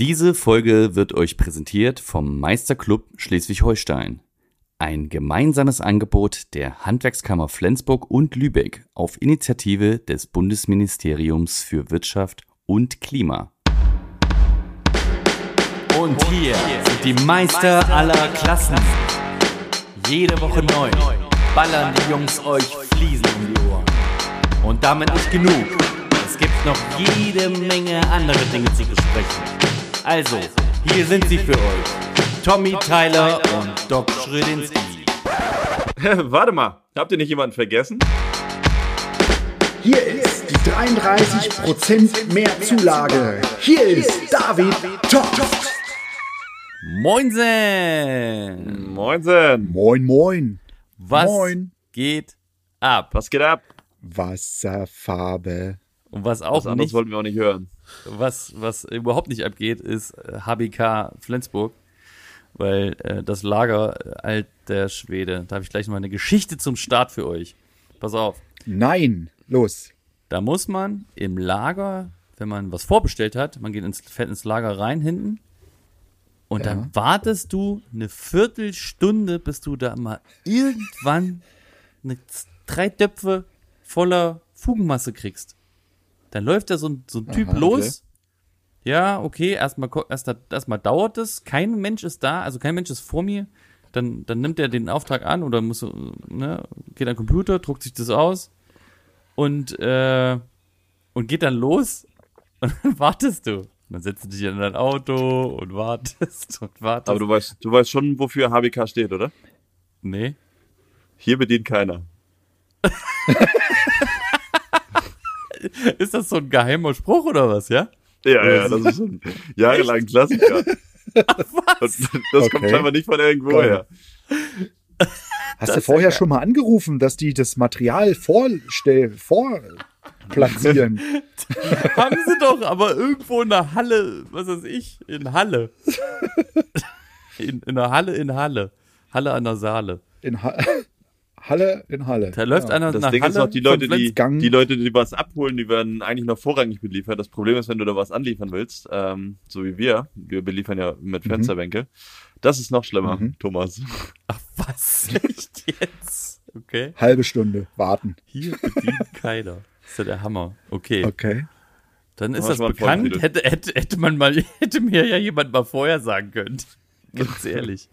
Diese Folge wird euch präsentiert vom Meisterclub Schleswig-Holstein. Ein gemeinsames Angebot der Handwerkskammer Flensburg und Lübeck auf Initiative des Bundesministeriums für Wirtschaft und Klima. Und hier sind die Meister aller Klassen. Jede Woche neu ballern die Jungs euch Fliesen um die Ohren. Und damit nicht genug. Es gibt noch jede Menge andere Dinge zu besprechen. Also, hier sind sie für euch. Tommy Tyler und Doc Schrödinski. Warte mal, habt ihr nicht jemanden vergessen? Hier ist die 33% mehr Zulage. Hier ist David Toft. Moinsen! Moinsen! Moin, moin. Was Moin. geht ab? Was geht ab? Wasserfarbe. Und was auch Was anderes nicht, wollten wir auch nicht hören. Was, was überhaupt nicht abgeht, ist äh, HBK Flensburg. Weil äh, das Lager, äh, alter Schwede, da habe ich gleich noch mal eine Geschichte zum Start für euch. Pass auf. Nein, los. Da muss man im Lager, wenn man was vorbestellt hat, man geht ins, fährt ins Lager rein hinten und dann wartest du eine Viertelstunde, bis du da mal irgendwann eine, drei Töpfe voller Fugenmasse kriegst. Dann läuft da so ein, so ein Typ Aha, los. Ja, okay, erstmal erst, erstmal dauert es, kein Mensch ist da, also kein Mensch ist vor mir. Dann, dann nimmt er den Auftrag an oder muss, ne, geht an den Computer, druckt sich das aus und, äh, und geht dann los und dann wartest du. Dann setzt du dich in dein Auto und wartest und wartest. Aber du weißt, du weißt schon, wofür HBK steht, oder? nee. Hier bedient keiner. Ist das so ein geheimer Spruch oder was, ja? Ja, ja, das ist ein jahrelang Klassiker. Was? Das kommt Okay. scheinbar nicht von irgendwo Geil. her. Hast Das du vorher ja schon mal angerufen, dass die das Material vorstell, vorplatzieren? Haben sie doch, aber irgendwo in der Halle, was weiß ich, in Halle. In, in der Halle in Halle. Halle an der Saale. In ha Halle in Halle. Da läuft ja. einer Das nach Ding Halle ist auch, die Leute, die, die Leute, die was abholen, die werden eigentlich noch vorrangig beliefert. Das Problem ist, wenn du da was anliefern willst, ähm, so wie wir, wir beliefern ja mit Fensterbänke, das ist noch schlimmer, Mhm. Thomas. Ach was, echt jetzt? Okay. Halbe Stunde warten. Hier bedient keiner. Das ist ja der Hammer. Okay. Okay. Dann ist das bekannt. Hätte, hätte, hätte man mal, hätte mir ja jemand mal vorher sagen können. Ganz ehrlich.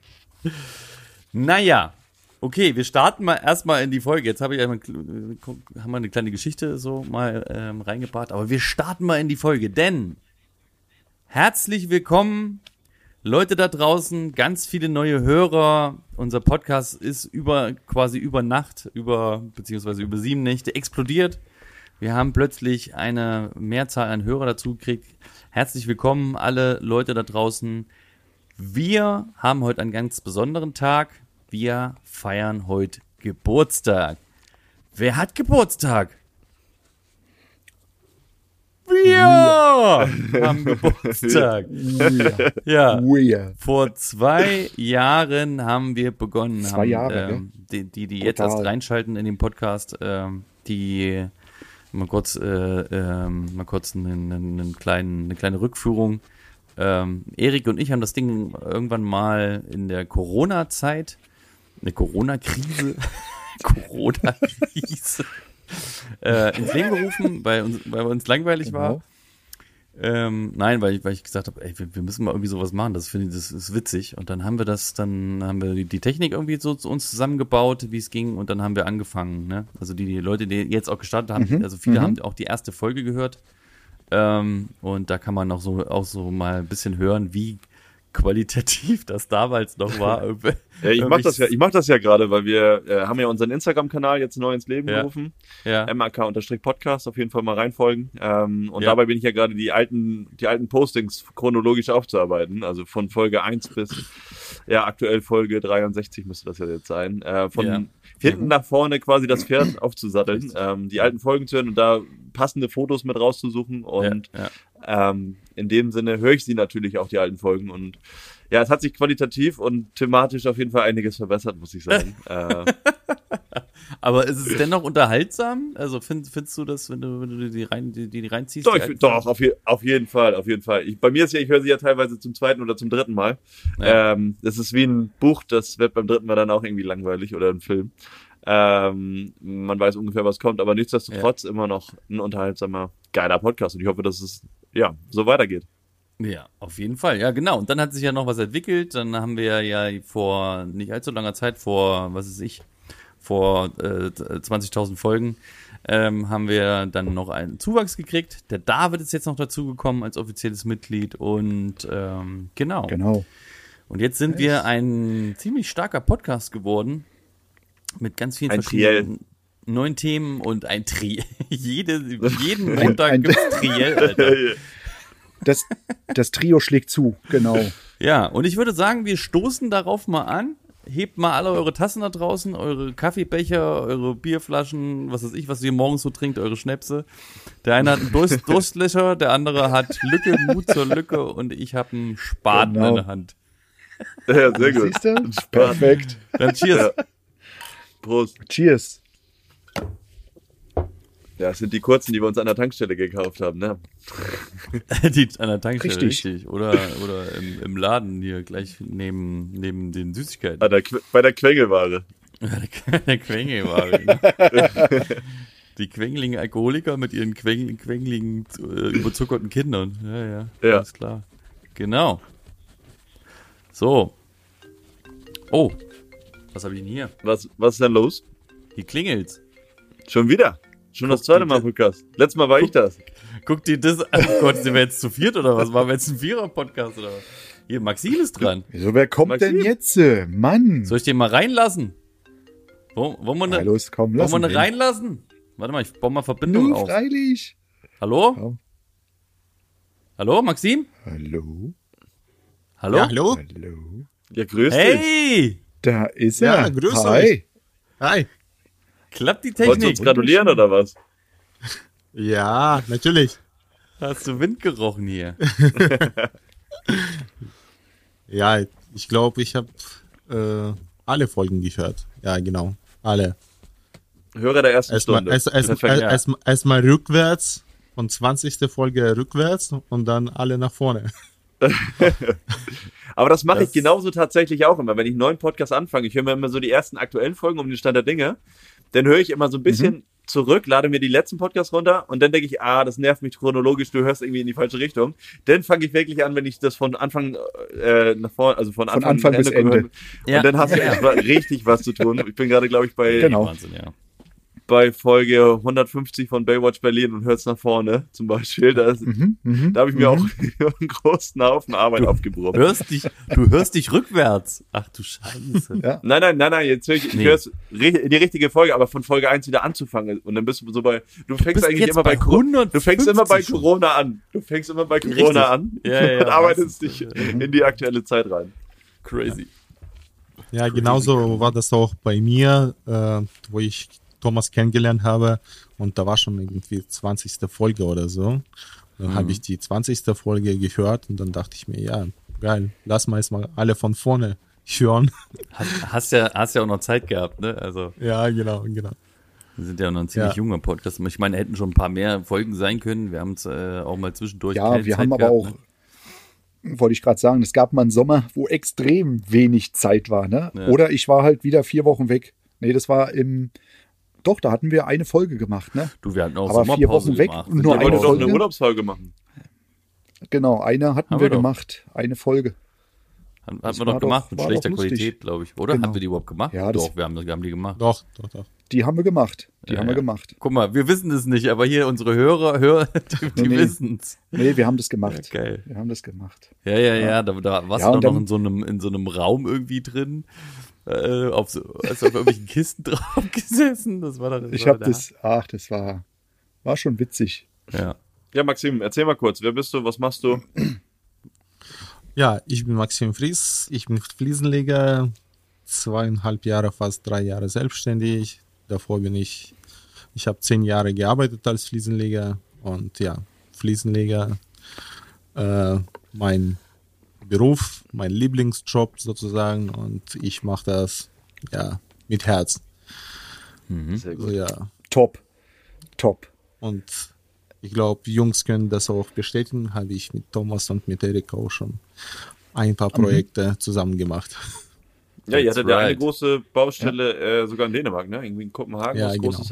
Naja. Okay, wir starten mal erstmal in die Folge. Jetzt habe ich einmal, haben wir eine kleine Geschichte so mal ähm, reingebracht, aber wir starten mal in die Folge, denn herzlich willkommen, Leute da draußen, ganz viele neue Hörer. Unser Podcast ist über quasi über Nacht, über beziehungsweise über sieben Nächte explodiert. Wir haben plötzlich eine Mehrzahl an Hörer dazu gekriegt. Herzlich willkommen, alle Leute da draußen. Wir haben heute einen ganz besonderen Tag. Wir feiern heute Geburtstag. Wer hat Geburtstag? Wir haben Geburtstag. Ja. Weird. Vor zwei Jahren haben wir begonnen. Zwei haben, Jahre, ähm, die, die, die jetzt erst reinschalten in den Podcast, ähm, die mal kurz, äh, ähm, mal kurz einen, einen, einen kleinen, eine kleine Rückführung. Ähm, Erik und ich haben das Ding irgendwann mal in der Corona-Zeit, eine Corona-Krise, Corona-Krise, äh, ins Leben gerufen, weil uns, weil uns langweilig war. Genau. Ähm, nein, weil ich, weil ich gesagt habe, ey, wir, wir müssen mal irgendwie sowas machen. Das finde ich, das ist witzig. Und dann haben wir das, dann haben wir die, Technik irgendwie so zu uns zusammengebaut, wie es ging, und dann haben wir angefangen. Ne? Also die, die Leute, die jetzt auch gestartet haben, also viele haben auch die erste Folge gehört. Ähm, und da kann man auch so, auch so mal ein bisschen hören, wie qualitativ das damals noch war. Ja, ich mach das ja, ich mach das ja gerade, weil wir äh, haben ja unseren Instagram-Kanal jetzt neu ins Leben Ja. gerufen. ja. MAK-Podcast, auf jeden Fall mal reinfolgen. Ähm, und Ja. dabei bin ich ja gerade die alten, die alten Postings chronologisch aufzuarbeiten. Also von Folge 1 bis ja, aktuell Folge 63 müsste das ja jetzt sein. Äh, von Ja. hinten nach vorne quasi das Pferd aufzusatteln, ähm, die alten Folgen zu hören und da passende Fotos mit rauszusuchen. Und ja. Ähm, in dem Sinne höre ich sie natürlich auch, die alten Folgen. Und ja, es hat sich qualitativ und thematisch auf jeden Fall einiges verbessert, muss ich sagen. äh, Aber ist es dennoch unterhaltsam? Also find, findest du das, wenn du, wenn du die, rein, die, die reinziehst? Doch, die ich, doch auf, je, auf jeden Fall, auf jeden Fall. Ich, bei mir ist ja, ich höre sie ja teilweise zum zweiten oder zum dritten Mal. Ja. Ähm, das ist wie ein Buch, das wird beim dritten Mal dann auch irgendwie langweilig oder ein Film. Ähm, man weiß ungefähr, was kommt, aber nichtsdestotrotz immer noch ein unterhaltsamer, geiler Podcast. Und ich hoffe, dass es ja so weitergeht. Ja, auf jeden Fall. Ja, genau. Und dann hat sich ja noch was entwickelt. Dann haben wir ja vor nicht allzu langer Zeit, vor, was ist ich, vor äh, 20.000 Folgen, ähm, haben wir dann noch einen Zuwachs gekriegt. Der David ist jetzt noch dazugekommen als offizielles Mitglied. Und ähm, genau. Genau. Und jetzt sind wir ein ziemlich starker Podcast geworden. Mit ganz vielen Ein verschiedenen neuen Themen und ein Triell. Jede, jeden Montag ein- gibt's Triell, Alter. Das, das Trio schlägt zu, genau. Ja, und ich würde sagen, wir stoßen darauf mal an. Hebt mal alle eure Tassen da draußen, eure Kaffeebecher, eure Bierflaschen, was weiß ich, was ihr morgens so trinkt, eure Schnäpse. Der eine hat einen Durst, Durstlöcher, der andere hat Lücke, Mut zur Lücke und ich habe einen Spaten Genau. in der Hand. Ja, sehr gut. Siehst du? Perfekt. Dann cheers. Prost. Cheers. Ja, das sind die kurzen, die wir uns an der Tankstelle gekauft haben, ne? Die an der Tankstelle, Richtig. richtig. Oder, oder im, im Laden hier gleich neben, neben den Süßigkeiten. An der, Qu- bei der Quengelware. Der Quengelware. Ne? Die quengeligen Alkoholiker mit ihren quengeligen, quengeligen äh, überzuckerten Kindern. Ja, ja, Ja. Alles klar. Genau. So. Oh. Was habe ich denn hier? Was, was ist denn los? Hier klingelt's. Schon wieder? Schon das zweite Mal Podcast. Letztes Mal war ich das. Guck dir das an. Oh Gott, sind wir jetzt zu viert oder was? Waren wir jetzt ein Vierer-Podcast oder was? Hier, Maxim ist dran. So, wer kommt Maxim? denn jetzt? Mann. Soll ich den mal reinlassen? Wollen, wollen wir Na eine, los, komm, wollen wir eine reinlassen? Warte mal, ich baue mal Verbindung Nu, auf. freilich. Hallo? Komm. Hallo, Maxim? Hallo? Hallo? Ja, hallo? Hallo? Ja, grüß dich. Hey! Da ist Ja, er. grüß Hi. Hi. Klappt die Wolltest du Technik? uns gratulieren oder was? Ja, natürlich. Hast du Wind gerochen hier? Ja, ich glaube, ich habe äh, alle Folgen gehört. Ja, genau. Alle. Hörer der ersten Erstmal Stunde. erst, erst, erst, ja. erst, erstmal rückwärts von 20. Folge rückwärts und dann alle nach vorne. Aber das mache ich genauso tatsächlich auch immer. Wenn ich einen neuen Podcast anfange, ich höre mir immer so die ersten aktuellen Folgen um den Stand der Dinge, dann höre ich immer so ein bisschen Mhm. zurück, lade mir die letzten Podcasts runter und dann denke ich, ah, das nervt mich chronologisch, du hörst irgendwie in die falsche Richtung. Dann fange ich wirklich an, wenn ich das von Anfang äh, nach vorne, also von Anfang, Anfang bis gehört- Ende. Ja. Und dann hast du Ja. echt mal richtig was zu tun. Ich bin gerade, glaube ich, bei, Genau. Wahnsinn, ja. Bei Folge 150 von Baywatch Berlin und hörst nach vorne zum Beispiel. Da, ist- Mhm, mhm. da habe ich mir auch einen großen Haufen Arbeit aufgebrochen. Hörst dich, du hörst dich rückwärts. Ach du Scheiße. Ja. Nein, nein, nein, nein, jetzt höre ich, ich Nee. höre es ri- die richtige Folge, aber von Folge 1 wieder anzufangen. Und dann bist du so bei, du fängst bist eigentlich immer bei, bei Corona, du fängst immer bei 150 schon. Corona an. Du fängst immer bei Corona Richtig. an Ja, ja, und arbeitest dich ja. in die aktuelle Zeit rein. Crazy. Ja, genauso war das auch bei mir, äh, wo ich Thomas kennengelernt habe. Und da war schon irgendwie 20. Folge oder so. Dann habe ich die 20. Folge gehört und dann dachte ich mir, ja, geil, lass mal jetzt mal alle von vorne hören. Hast, hast, ja, hast ja auch noch Zeit gehabt, ne? Also, ja, genau, genau. wir sind ja noch ein ziemlich Ja. junger Podcast. Ich meine, hätten schon ein paar mehr Folgen sein können. Wir haben es äh, auch mal zwischendurch. Ja, keine wir Zeit haben aber gehabt, auch, ne? wollte ich gerade sagen, es gab mal einen Sommer, wo extrem wenig Zeit war, ne? Ja. Oder ich war halt wieder vier Wochen weg. Nee, das war im, doch, da hatten wir eine Folge gemacht, ne? Du, wir hatten auch Aber vier Wochen weg gemacht. und nur ja Ich wollte eine doch Folge? eine Urlaubsfolge machen. Genau, eine hatten Haben wir wir doch. gemacht, eine Folge. Hatten Das wir doch gemacht doch- mit schlechter doch. Qualität, glaube ich. Oder? Genau. Haben wir die überhaupt gemacht? Ja, doch, wir haben, wir haben die gemacht. Doch, doch, doch. Die haben wir gemacht. Die Ja, haben wir ja. gemacht. Guck mal, wir wissen es nicht, aber hier unsere Hörer, Hörer die, die Nee, wissen es. Nee, wir haben das Ja, gemacht. geil. Wir haben das gemacht. Ja, ja, ja, da, da warst Ja, du doch noch dann- in so einem, in so einem Raum irgendwie drin, äh, auf so, also auf irgendwelchen Kisten drauf gesessen. Das war das Ich habe das, ach, das war, war schon witzig. Ja. Ja, Maxim, erzähl mal kurz, wer bist du, was machst du? Ja, ich bin Maxim Fries, ich bin Fliesenleger, zweieinhalb Jahre, fast drei Jahre selbstständig. Davor bin ich, ich habe zehn Jahre gearbeitet als Fliesenleger und ja, Fliesenleger, äh, mein Beruf, mein Lieblingsjob sozusagen und ich mache das ja mit Herz. Sehr So, gut. ja. Top. Top. Und ich glaube, Jungs können das auch bestätigen. Habe ich mit Thomas und mit Erik auch schon ein paar Projekte zusammen gemacht. Ja, ihr hattet ja eine große Baustelle äh, sogar in Dänemark, ne? Irgendwie in Kopenhagen. Ja, was genau. Großes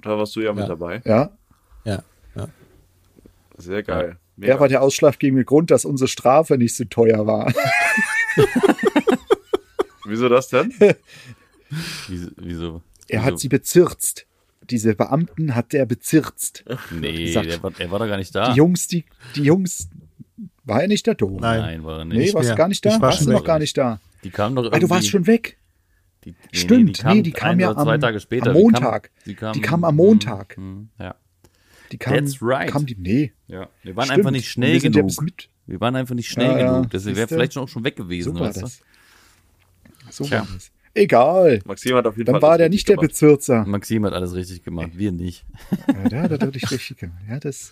da warst du ja, mit Ja. dabei. Ja. Ja, ja. Sehr geil. Mega. Er war der ausschlaggebende Grund, dass unsere Strafe nicht so teuer war. Wieso das denn? Wieso? wieso Er wieso? hat sie bezirzt. Diese Beamten hat er bezirzt. Nee, gesagt. der war, er war doch gar nicht da. Die Jungs, die, die Jungs, war er nicht da, Dom? Nein. Nein, war er nicht. Nee, warst du gar nicht da? War warst du noch gar nicht da? Die kamen doch Ah, irgendwie. du warst schon weg. Die, nee, Stimmt, nee, die kam ein ja oder zwei am- Tage später. am kam- Montag. Die kam, Die kam am Montag. Hm, hm, ja. Die kam, That's right. kam die, nee. ja. Wir waren stimmt. einfach nicht schnell wir genug. Wir waren einfach nicht schnell Ja, genug. Deswegen wäre vielleicht schon auch schon weg gewesen. So war weißt du? das. So Tja. war das. Egal. Maxim hat auf jeden Dann Fall. war das der nicht der gemacht. Bezirzer. Maxim hat alles richtig gemacht, wir nicht. Ja, der hat das wirklich richtig gemacht. Ja, das,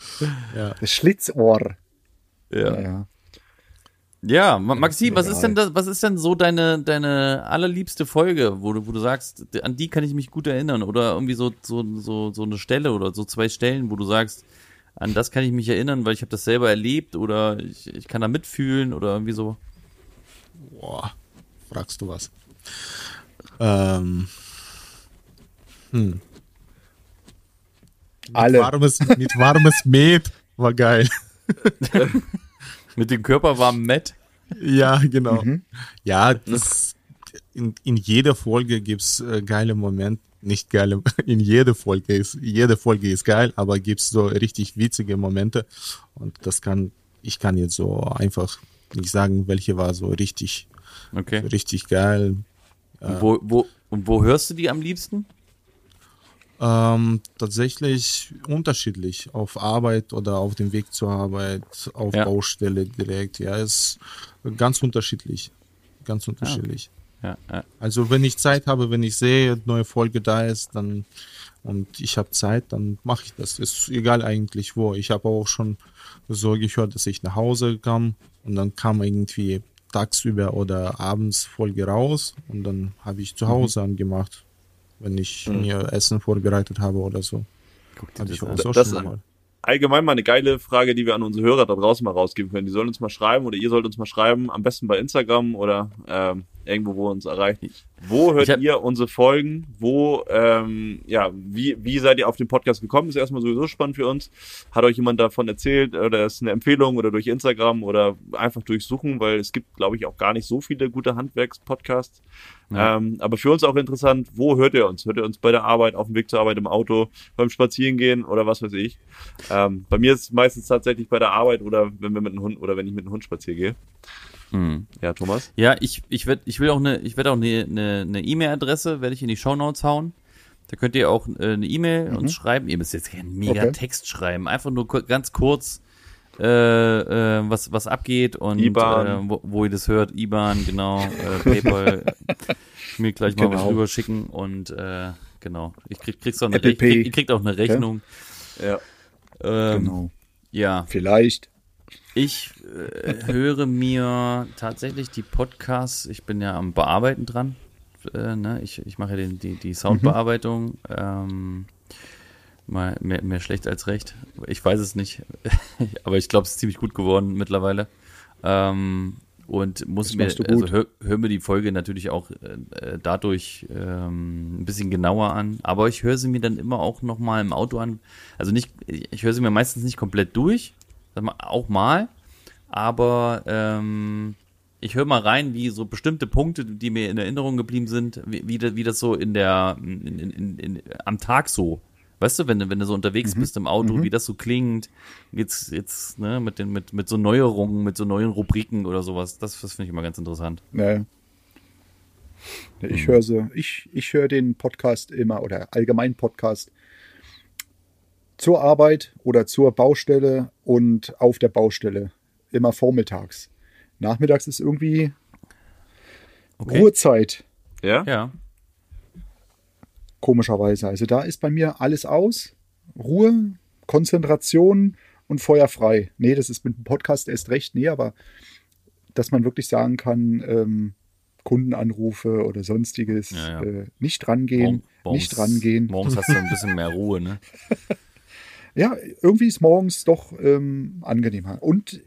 ja. das Schlitzohr. Ja, Ja, ja. ja Ma- Maxim, was ist denn das, was ist denn so deine, deine allerliebste Folge, wo du, wo du sagst, an die kann ich mich gut erinnern oder irgendwie so, so, so, so eine Stelle oder so zwei Stellen, wo du sagst, an das kann ich mich erinnern, weil ich habe das selber erlebt oder ich, ich kann da mitfühlen oder irgendwie so. Boah, fragst du was. Ähm, hm. Alle. Warmes, mit warmes Met war geil. Mit dem Körper war Matt. Ja, genau. Mhm. Ja, das, in, in jeder Folge gibt's äh, geile Momente. Nicht geile, in jeder Folge ist, jede Folge ist geil, aber gibt's so richtig witzige Momente. Und das kann, ich kann jetzt so einfach nicht sagen, welche war so richtig, Okay. richtig geil. Und wo, wo, und wo hörst du die am liebsten? Ähm, tatsächlich unterschiedlich. Auf Arbeit oder auf dem Weg zur Arbeit, auf Ja. Baustelle direkt. Ja, ist ganz unterschiedlich. Ganz unterschiedlich. Ja, ja. Also wenn ich Zeit habe, wenn ich sehe, neue Folge da ist, dann und ich habe Zeit, dann mache ich das. Ist egal eigentlich wo. Ich habe auch schon so gehört, dass ich nach Hause kam und dann kam irgendwie tagsüber oder abends Folge raus und dann habe ich zu Hause angemacht, wenn ich mir Essen vorbereitet habe oder so. Guck dir das Das- schon mal. Allgemein mal eine geile Frage, die wir an unsere Hörer da draußen mal rausgeben können. Die sollen uns mal schreiben oder ihr sollt uns mal schreiben, am besten bei Instagram oder ähm, irgendwo, wo uns erreicht. Wo hört hab- ihr unsere Folgen? Wo, ähm, ja, wie, wie seid ihr auf den Podcast gekommen? Ist erstmal sowieso spannend für uns. Hat euch jemand davon erzählt oder ist eine Empfehlung oder durch Instagram oder einfach durchsuchen, weil es gibt, glaube ich, auch gar nicht so viele gute Handwerks-Podcasts. Ja. Ähm, aber für uns auch interessant, wo hört ihr uns? Hört ihr uns bei der Arbeit, auf dem Weg zur Arbeit, im Auto, beim Spazierengehen oder was weiß ich? Ähm, bei mir ist es meistens tatsächlich bei der Arbeit oder wenn wir mit einem Hund oder wenn ich mit einem Hund spazieren gehe. Hm. Ja, Thomas? Ja, ich, ich werd, ich will auch eine, ich werde auch eine, eine, eine E-Mail-Adresse, werde ich in die Shownotes hauen. Da könnt ihr auch äh, eine E-Mail uns schreiben. Ihr müsst jetzt keinen mega Okay. Text schreiben, einfach nur ganz kurz, äh, äh, was, was abgeht und. Äh, wo, wo ihr das hört, IBAN, genau, äh, PayPal, ich mir gleich mal was Genau. rüberschicken und äh, genau. Ich krieg, kriegst auch eine Apple Rech krieg, Pay. ihr kriegt auch eine Rechnung. Ja. Ähm, Genau. Ja, Vielleicht. Ich äh, höre mir tatsächlich die Podcasts, ich bin ja am Bearbeiten dran. Äh, ne? Ich, ich mache ja den, die, die Soundbearbeitung. Ähm, mal mehr, mehr schlecht als recht. Ich weiß es nicht. Aber ich glaube, es ist ziemlich gut geworden mittlerweile. Ähm, und muss mir, also hör, hör mir die Folge natürlich auch äh, dadurch ähm, ein bisschen genauer an. Aber ich höre sie mir dann immer auch nochmal im Auto an. Also nicht, ich höre sie mir meistens nicht komplett durch. Auch mal. Aber ähm, ich höre mal rein, wie so bestimmte Punkte, die mir in Erinnerung geblieben sind, wie, wie, das- wie das so in der, in, in, in, am Tag so. Weißt du, wenn du, wenn du so unterwegs bist im Auto, wie das so klingt, jetzt, jetzt, ne, mit den, mit, mit so Neuerungen, mit so neuen Rubriken oder sowas, das, das finde ich immer ganz interessant. Nee, Ich höre sie, ich, ich höre den Podcast immer oder allgemein Podcast zur Arbeit oder zur Baustelle und auf der Baustelle. Immer vormittags. Nachmittags ist irgendwie Okay. Ruhezeit, Ja? Ja. komischerweise. Also da ist bei mir alles aus. Ruhe, Konzentration und Feuer frei. Nee, das ist mit dem Podcast erst recht, nee, aber dass man wirklich sagen kann, ähm, Kundenanrufe oder sonstiges. Ja, ja. Äh, nicht rangehen, Morgen- nicht rangehen. Morgens hast du ein bisschen mehr Ruhe, ne? Ja, irgendwie ist morgens doch ähm, angenehmer. Und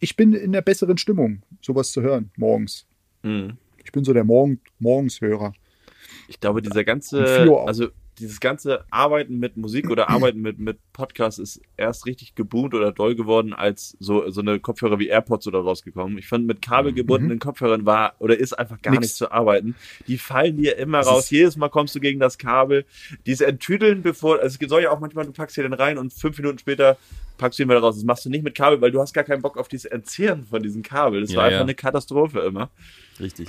ich bin in der besseren Stimmung, sowas zu hören, morgens. Mhm. Ich bin so der Morgen Morgenshörer. Ich glaube, dieser ganze, also dieses ganze Arbeiten mit Musik oder Arbeiten mit, mit Podcasts ist erst richtig geboomt oder doll geworden, als so, so eine Kopfhörer wie AirPods oder rausgekommen. Ich fand, mit kabelgebundenen Kopfhörern war oder ist einfach gar Mhm. Nix. nicht zu arbeiten. Die fallen dir immer Das raus. Jedes Mal kommst du gegen das Kabel. Dieses Enttüdeln, bevor, also es soll ja auch manchmal, du packst hier den rein und fünf Minuten später packst du ihn wieder raus. Das machst du nicht mit Kabel, weil du hast gar keinen Bock auf dieses Entzehren von diesem Kabel. Das Ja, war einfach ja. eine Katastrophe immer. Richtig.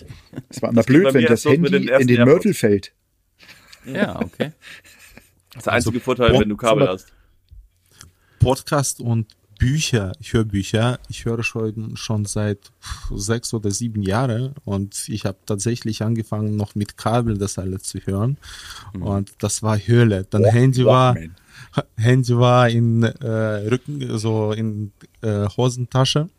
Es war immer Das blöd, wenn das Handy den in den. Mörtel fällt. Ja, okay. Das ist der einzige Vorteil, Boah, wenn du Kabel hast. Podcast und Bücher, Hörbücher. Ich höre schon, schon seit sechs oder sieben Jahren und ich habe tatsächlich angefangen, noch mit Kabel das alles zu hören. Und das war Höhle. Dann Handy war. Handy war in äh, Rücken, so in äh, Hosentasche.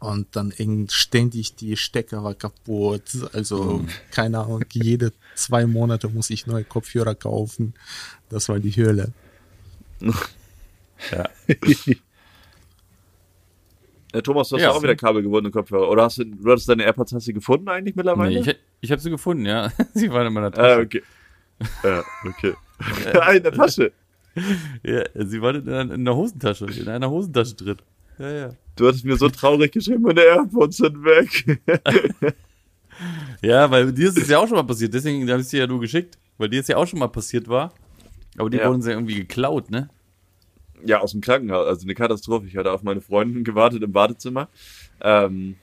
Und dann ständig die Stecker war kaputt. Also, keine Ahnung, jede zwei Monate muss ich neue Kopfhörer kaufen. Das war die Höhle. Ja. Äh, Thomas, du hast Ja. auch wieder kabelgebundene Kopfhörer. Oder hast du, du hattest deine AirPods, hast du gefunden eigentlich mittlerweile? Nee, ich, ich habe sie gefunden, ja. Sie waren in meiner ah, Tasche. okay. Ja, okay. Ah, in der Tasche. Ja, sie waren in einer, in einer Hosentasche, in einer Hosentasche drin. Ja, ja. Du hattest mir so traurig geschrieben, meine AirPods sind weg. Ja, weil dir ist es ja auch schon mal passiert, deswegen habe ich sie ja nur geschickt, weil dir es ja auch schon mal passiert war. Aber die Ja. wurden sie irgendwie geklaut, ne? ja, aus dem Krankenhaus. Also eine Katastrophe. Ich hatte auf meine Freundin gewartet im Badezimmer ähm,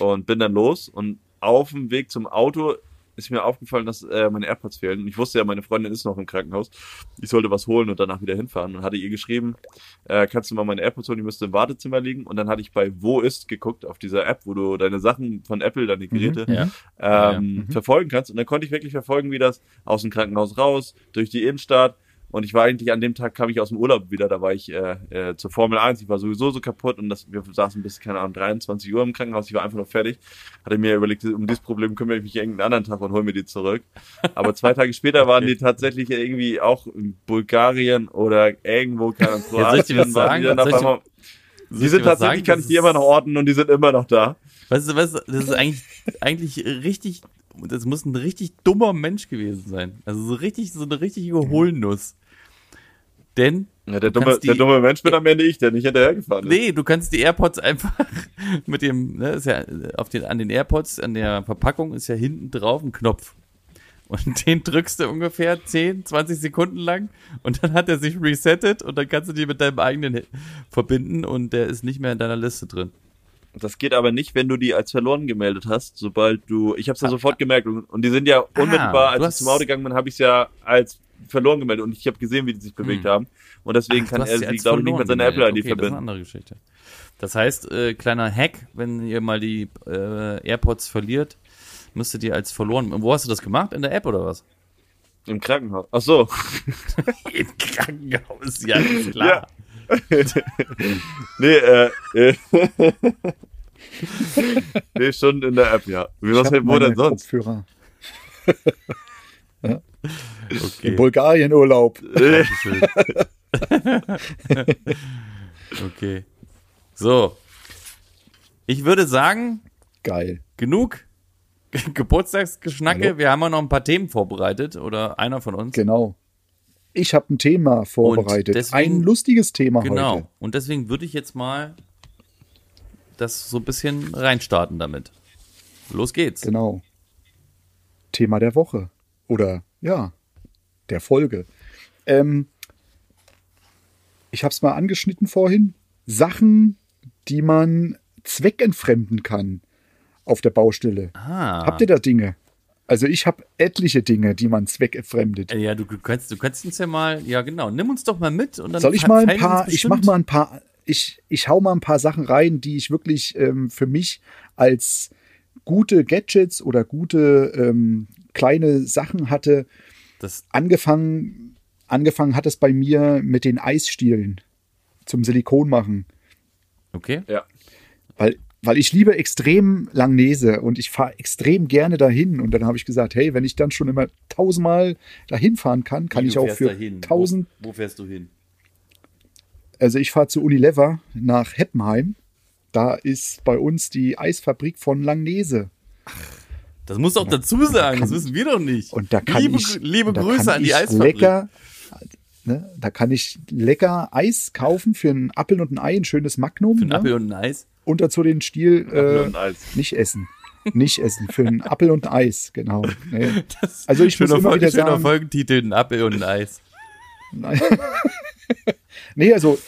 und bin dann los. Und auf dem Weg zum Auto ist mir aufgefallen, dass äh, meine AirPods fehlen. Und ich wusste ja, meine Freundin ist noch im Krankenhaus. Ich sollte was holen und danach wieder hinfahren. Und hatte ihr geschrieben, äh, kannst du mal meine AirPods holen, die müsste im Badezimmer liegen. Und dann hatte ich bei Wo ist geguckt, auf dieser App, wo du deine Sachen von Apple, deine Geräte, Ja. ähm, Ja, mhm. verfolgen kannst. Und dann konnte ich wirklich verfolgen, wie das aus dem Krankenhaus raus, durch die Innenstadt. Und ich war eigentlich an dem Tag, kam ich aus dem Urlaub wieder, da war ich äh, äh, zur Formel 1, ich war sowieso so kaputt und das, wir saßen bis, keine Ahnung, 23 Uhr im Krankenhaus, ich war einfach noch fertig. Hatte mir überlegt, um dieses Problem kümmere ich mich irgendeinen anderen Tag und hol mir die zurück. Aber zwei Tage später waren die tatsächlich irgendwie auch in Bulgarien oder irgendwo, keine Ahnung, Kroatien dann Soll ich dir- die sind tatsächlich, sagen? kann ich die immer noch orten und die sind immer noch da. Weißt du, weißt du, das ist eigentlich, eigentlich richtig, das muss ein richtig dummer Mensch gewesen sein. Also so richtig, so eine richtige Hohlnuss. Denn, Ja, der Du dumme, die- der dumme Mensch bin am Ende ich, der nicht hinterhergefahren ist. nee, du kannst die AirPods einfach mit dem, ne, ist ja auf den, an den AirPods, an der Verpackung ist ja hinten drauf ein Knopf. Und den drückst du ungefähr 10, 20 Sekunden lang und dann hat er sich resettet und dann kannst du die mit deinem eigenen verbinden und der ist nicht mehr in deiner Liste drin. Das geht aber nicht, wenn du die als verloren gemeldet hast, sobald du. Ich habe es ja sofort gemerkt und, und die sind ja unmittelbar, als Ah, du ich zum Auto gegangen bin, habe ich es ja als verloren gemeldet und ich habe gesehen, wie die sich bewegt Hm. haben. Und deswegen Ach, kann er sie sie, glaube ich, nicht mit seiner. Apple-ID okay, Das ist eine verbinden. andere Geschichte. Das heißt, äh, kleiner Hack, wenn ihr mal die äh, AirPods verliert, müsstet ihr als verloren. Wo hast du das gemacht? In der App oder was? Im Krankenhaus. Ach so. Im Krankenhaus, ja, klar. nee, äh, äh nee, schon in der App, ja. Wie was wo denn sonst? Kopfhörer. Okay. Im Bulgarien-Urlaub. Dankeschön. okay. So. Ich würde sagen, Geil. genug Geburtstagsgeschnacke. Hallo? Wir haben ja noch ein paar Themen vorbereitet oder einer von uns. Genau. Ich habe ein Thema vorbereitet. deswegen- ein lustiges Thema Genau. heute. Und deswegen würde ich jetzt mal das so ein bisschen reinstarten damit. Los geht's. Genau. Thema der Woche. Oder ja, der Folge. Ähm, ich habe es mal angeschnitten vorhin. Sachen, die man zweckentfremden kann auf der Baustelle. Ah. Habt ihr da Dinge? Also ich habe etliche Dinge, die man zweckentfremdet. Ja, du, du kannst, du kannst uns ja mal, ja genau, nimm uns doch mal mit und dann Soll ich mal ein paar, ich mach mal ein paar, ich, ich hau mal ein paar Sachen rein, die ich wirklich ähm, für mich als gute Gadgets oder gute ähm, kleine Sachen hatte. das, Angefangen, angefangen hat es bei mir mit den Eisstielen zum Silikon machen. okay. Ja. Weil weil ich liebe extrem Langnese und ich fahre extrem gerne dahin. Und dann habe ich gesagt, hey, wenn ich dann schon immer tausendmal dahin fahren kann, kann Wie, ich auch fährst für dahin? tausend, Wo, wo fährst du hin? also ich fahre zu Unilever nach Heppenheim. Da ist bei uns die Eisfabrik von Langnese. Das musst du auch dazu sagen, das wissen wir doch nicht. Und da kann liebe, ich, liebe da Grüße kann an die ich Eisfabrik. Lecker, ne, da kann ich lecker Eis kaufen für einen Apfel und ein Ei, ein schönes Magnum. Für einen ne? Apfel und ein Eis. Und dazu den Stiel Apfel äh, und Eis. nicht essen. Nicht essen. Für einen Apfel und ein Eis, genau. Nee. Also ich muss schöner, immer wieder schöner sagen, Folgentitel, ein Apfel und ein Eis. Nein. nee, also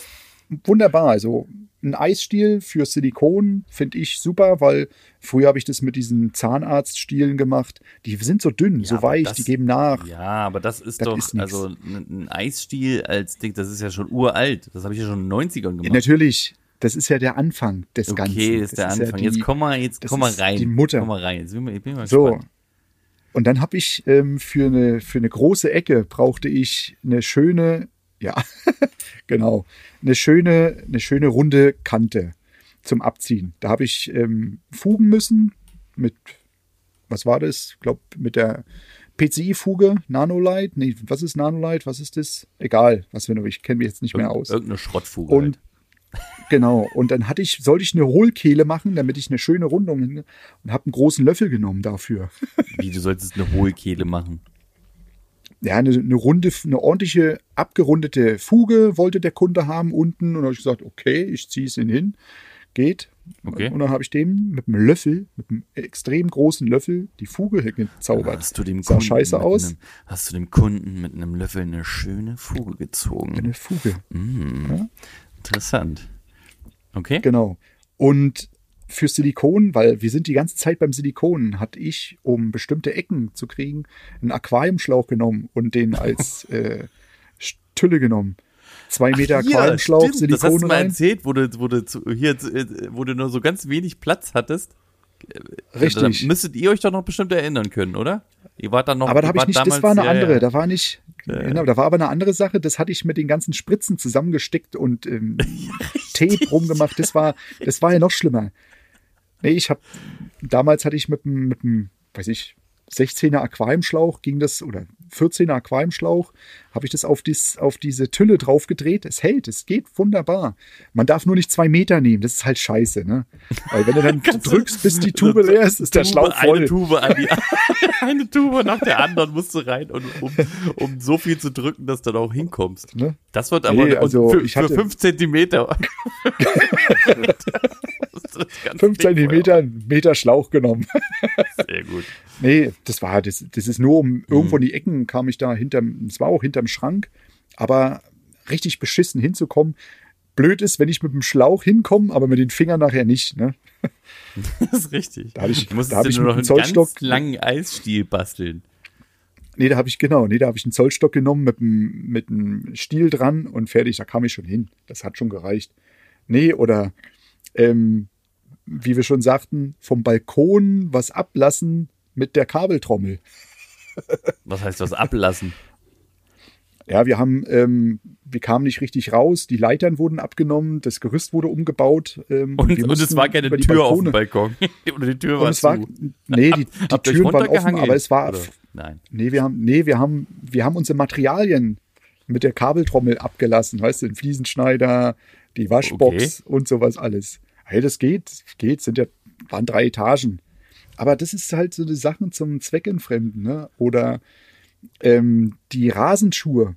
wunderbar. Also ein Eisstiel für Silikon finde ich super, weil früher habe ich das mit diesen Zahnarztstielen gemacht. Die sind so dünn, Ja, so weich, das- die geben nach. Ja, aber das ist Das doch, ist also ein, Eisstiel als Ding, das ist ja schon uralt. Das habe ich ja schon in den 90ern gemacht. Natürlich, das ist ja der Anfang des Ganzen. Okay, das ist der ja Anfang. die- jetzt komm mal, jetzt komm mal ist rein. die Mutter. Komm mal rein. Jetzt bin, ich bin mal So. gespannt. Und dann habe ich ähm, für, eine, für eine große Ecke brauchte ich eine schöne, ja, genau, eine schöne, eine schöne runde Kante zum Abziehen. Da habe ich ähm, fugen müssen mit, was war das? Ich glaube, mit der PCI-Fuge, Nanolite. Nee, was ist Nanolite? Was ist das? Egal, was wir noch, ich kenne mich jetzt nicht mehr aus. Irgendeine Schrottfuge. Und halt. genau, und dann hatte ich, sollte ich eine Hohlkehle machen, damit ich eine schöne Rundung und habe einen großen Löffel genommen dafür. Wie, du solltest eine Hohlkehle machen. Ja, eine, eine runde, eine ordentliche abgerundete Fuge wollte der Kunde haben unten und dann habe ich gesagt, okay, ich ziehe es ihn hin, geht. Okay. Und dann habe ich dem mit einem Löffel, mit einem extrem großen Löffel, die Fuge gezaubert. Hast du dem Sah Kunden scheiße mit aus. Einem, hast du dem Kunden mit einem Löffel eine schöne Fuge gezogen? Eine Fuge, Mm, Interessant. Okay. genau. Und für Silikon, weil wir sind die ganze Zeit beim Silikon, hatte ich, um bestimmte Ecken zu kriegen, einen Aquariumschlauch genommen und den als äh, Tülle genommen. Zwei Meter Hier, Aquariumschlauch, stimmt, Silikon das hast du mal rein. erzählt, wo du, wo du zu, hier, äh, wo du nur so ganz wenig Platz hattest. Richtig. Da müsstet ihr euch doch noch bestimmt erinnern können, oder? Ihr wart dann noch. Aber da habe ich nicht, das damals- war eine ja, andere, Ja. da war nicht, genau, da war aber eine andere Sache, das hatte ich mit den ganzen Spritzen zusammengesteckt und ähm, Tape rumgemacht, das war, das war ja noch schlimmer. Nee, ich habe, damals hatte ich mit einem, mit einem, weiß ich, 16er Aquariumschlauch ging das, oder 14er Aquariumschlauch, habe ich das auf, dies, auf diese Tülle drauf gedreht. Es hält, es geht wunderbar. Man darf nur nicht zwei Meter nehmen, das ist halt scheiße, ne? Weil wenn du dann drückst, bis die Tube leer ist, ist der Tube, Schlauch voll. Eine Tube, an die, eine Tube nach der anderen musst du rein, und, um, um so viel zu drücken, dass du da auch hinkommst. Ne? Das wird aber Nee, also für, ich für hatte- fünf Zentimeter. Das ist ganz Fünf dick, Zentimeter, einen Meter Schlauch genommen. Sehr gut. Nee, das war, das, das ist nur um irgendwo in die Ecken kam ich da hinterm, es war auch hinterm Schrank, aber richtig beschissen hinzukommen. Blöd ist, wenn ich mit dem Schlauch hinkomme, aber mit den Fingern nachher nicht. Ne? Das ist richtig. Da hab ich- da hab ich nur noch einen Zollstock- ganz langen Eisstiel basteln. Nee, da habe ich, genau, nee, da habe ich einen Zollstock genommen mit einem, mit einem Stiel dran und fertig, da kam ich schon hin. Das hat schon gereicht. Nee, oder ähm, wie wir schon sagten, vom Balkon was ablassen mit der Kabeltrommel. Was heißt was ablassen? Ja, wir haben, ähm, wir kamen nicht richtig raus, die Leitern wurden abgenommen, das Gerüst wurde umgebaut. Ähm, Und, wir und es war keine die Tür auf dem Balkon. Oder die Tür war Und es war, zu. nee, die, die ihr euch Türen waren offen, aber es war, Oder? Nein. nee, wir haben, nee, wir haben, wir haben unsere Materialien mit der Kabeltrommel abgelassen, weißt du, den Fliesenschneider, die Waschbox und sowas alles. Hey, das geht, geht, sind ja, waren drei Etagen. Aber das ist halt so die Sachen zum Zweckentfremden, ne? Oder ähm, die Rasenschuhe.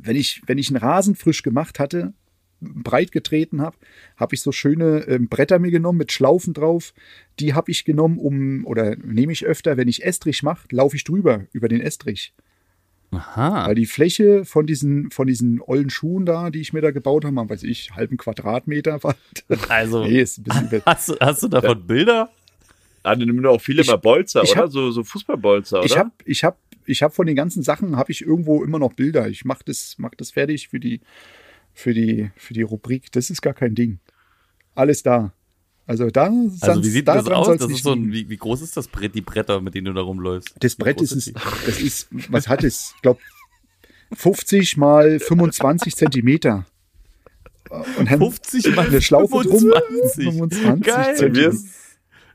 Wenn ich, wenn ich einen Rasen frisch gemacht hatte, breit getreten habe, habe ich so schöne ähm, Bretter mir genommen mit Schlaufen drauf. Die habe ich genommen, um, oder nehme ich öfter, wenn ich Estrich mache, laufe ich drüber, über den Estrich. Aha. Weil die Fläche von diesen, von diesen ollen Schuhen da, die ich mir da gebaut habe, weiß ich, halben Quadratmeter war. Also, nee, ist ein bisschen hast, du, hast du davon Bilder? Ah, die nehmen auch viele Ich- mal Bolzer, ich oder? hab- so, so Fußballbolzer, oder? Ich habe ich hab, ich hab von den ganzen Sachen habe ich irgendwo immer noch Bilder. Ich mache das, mach das fertig für die, für, die, für die Rubrik. Das ist gar kein Ding. Alles da. Also da, Also wie sieht da das aus? Das ist so ein, wie, wie groß ist das Brett, die Bretter, mit denen du da rumläufst? Das Wie Brett ist, ist, das ist, was hat es? Ich glaube, 50 mal 25 Zentimeter. und dann 50 mal eine Schlaufe drum. 25. 25 Geil. Zentimeter.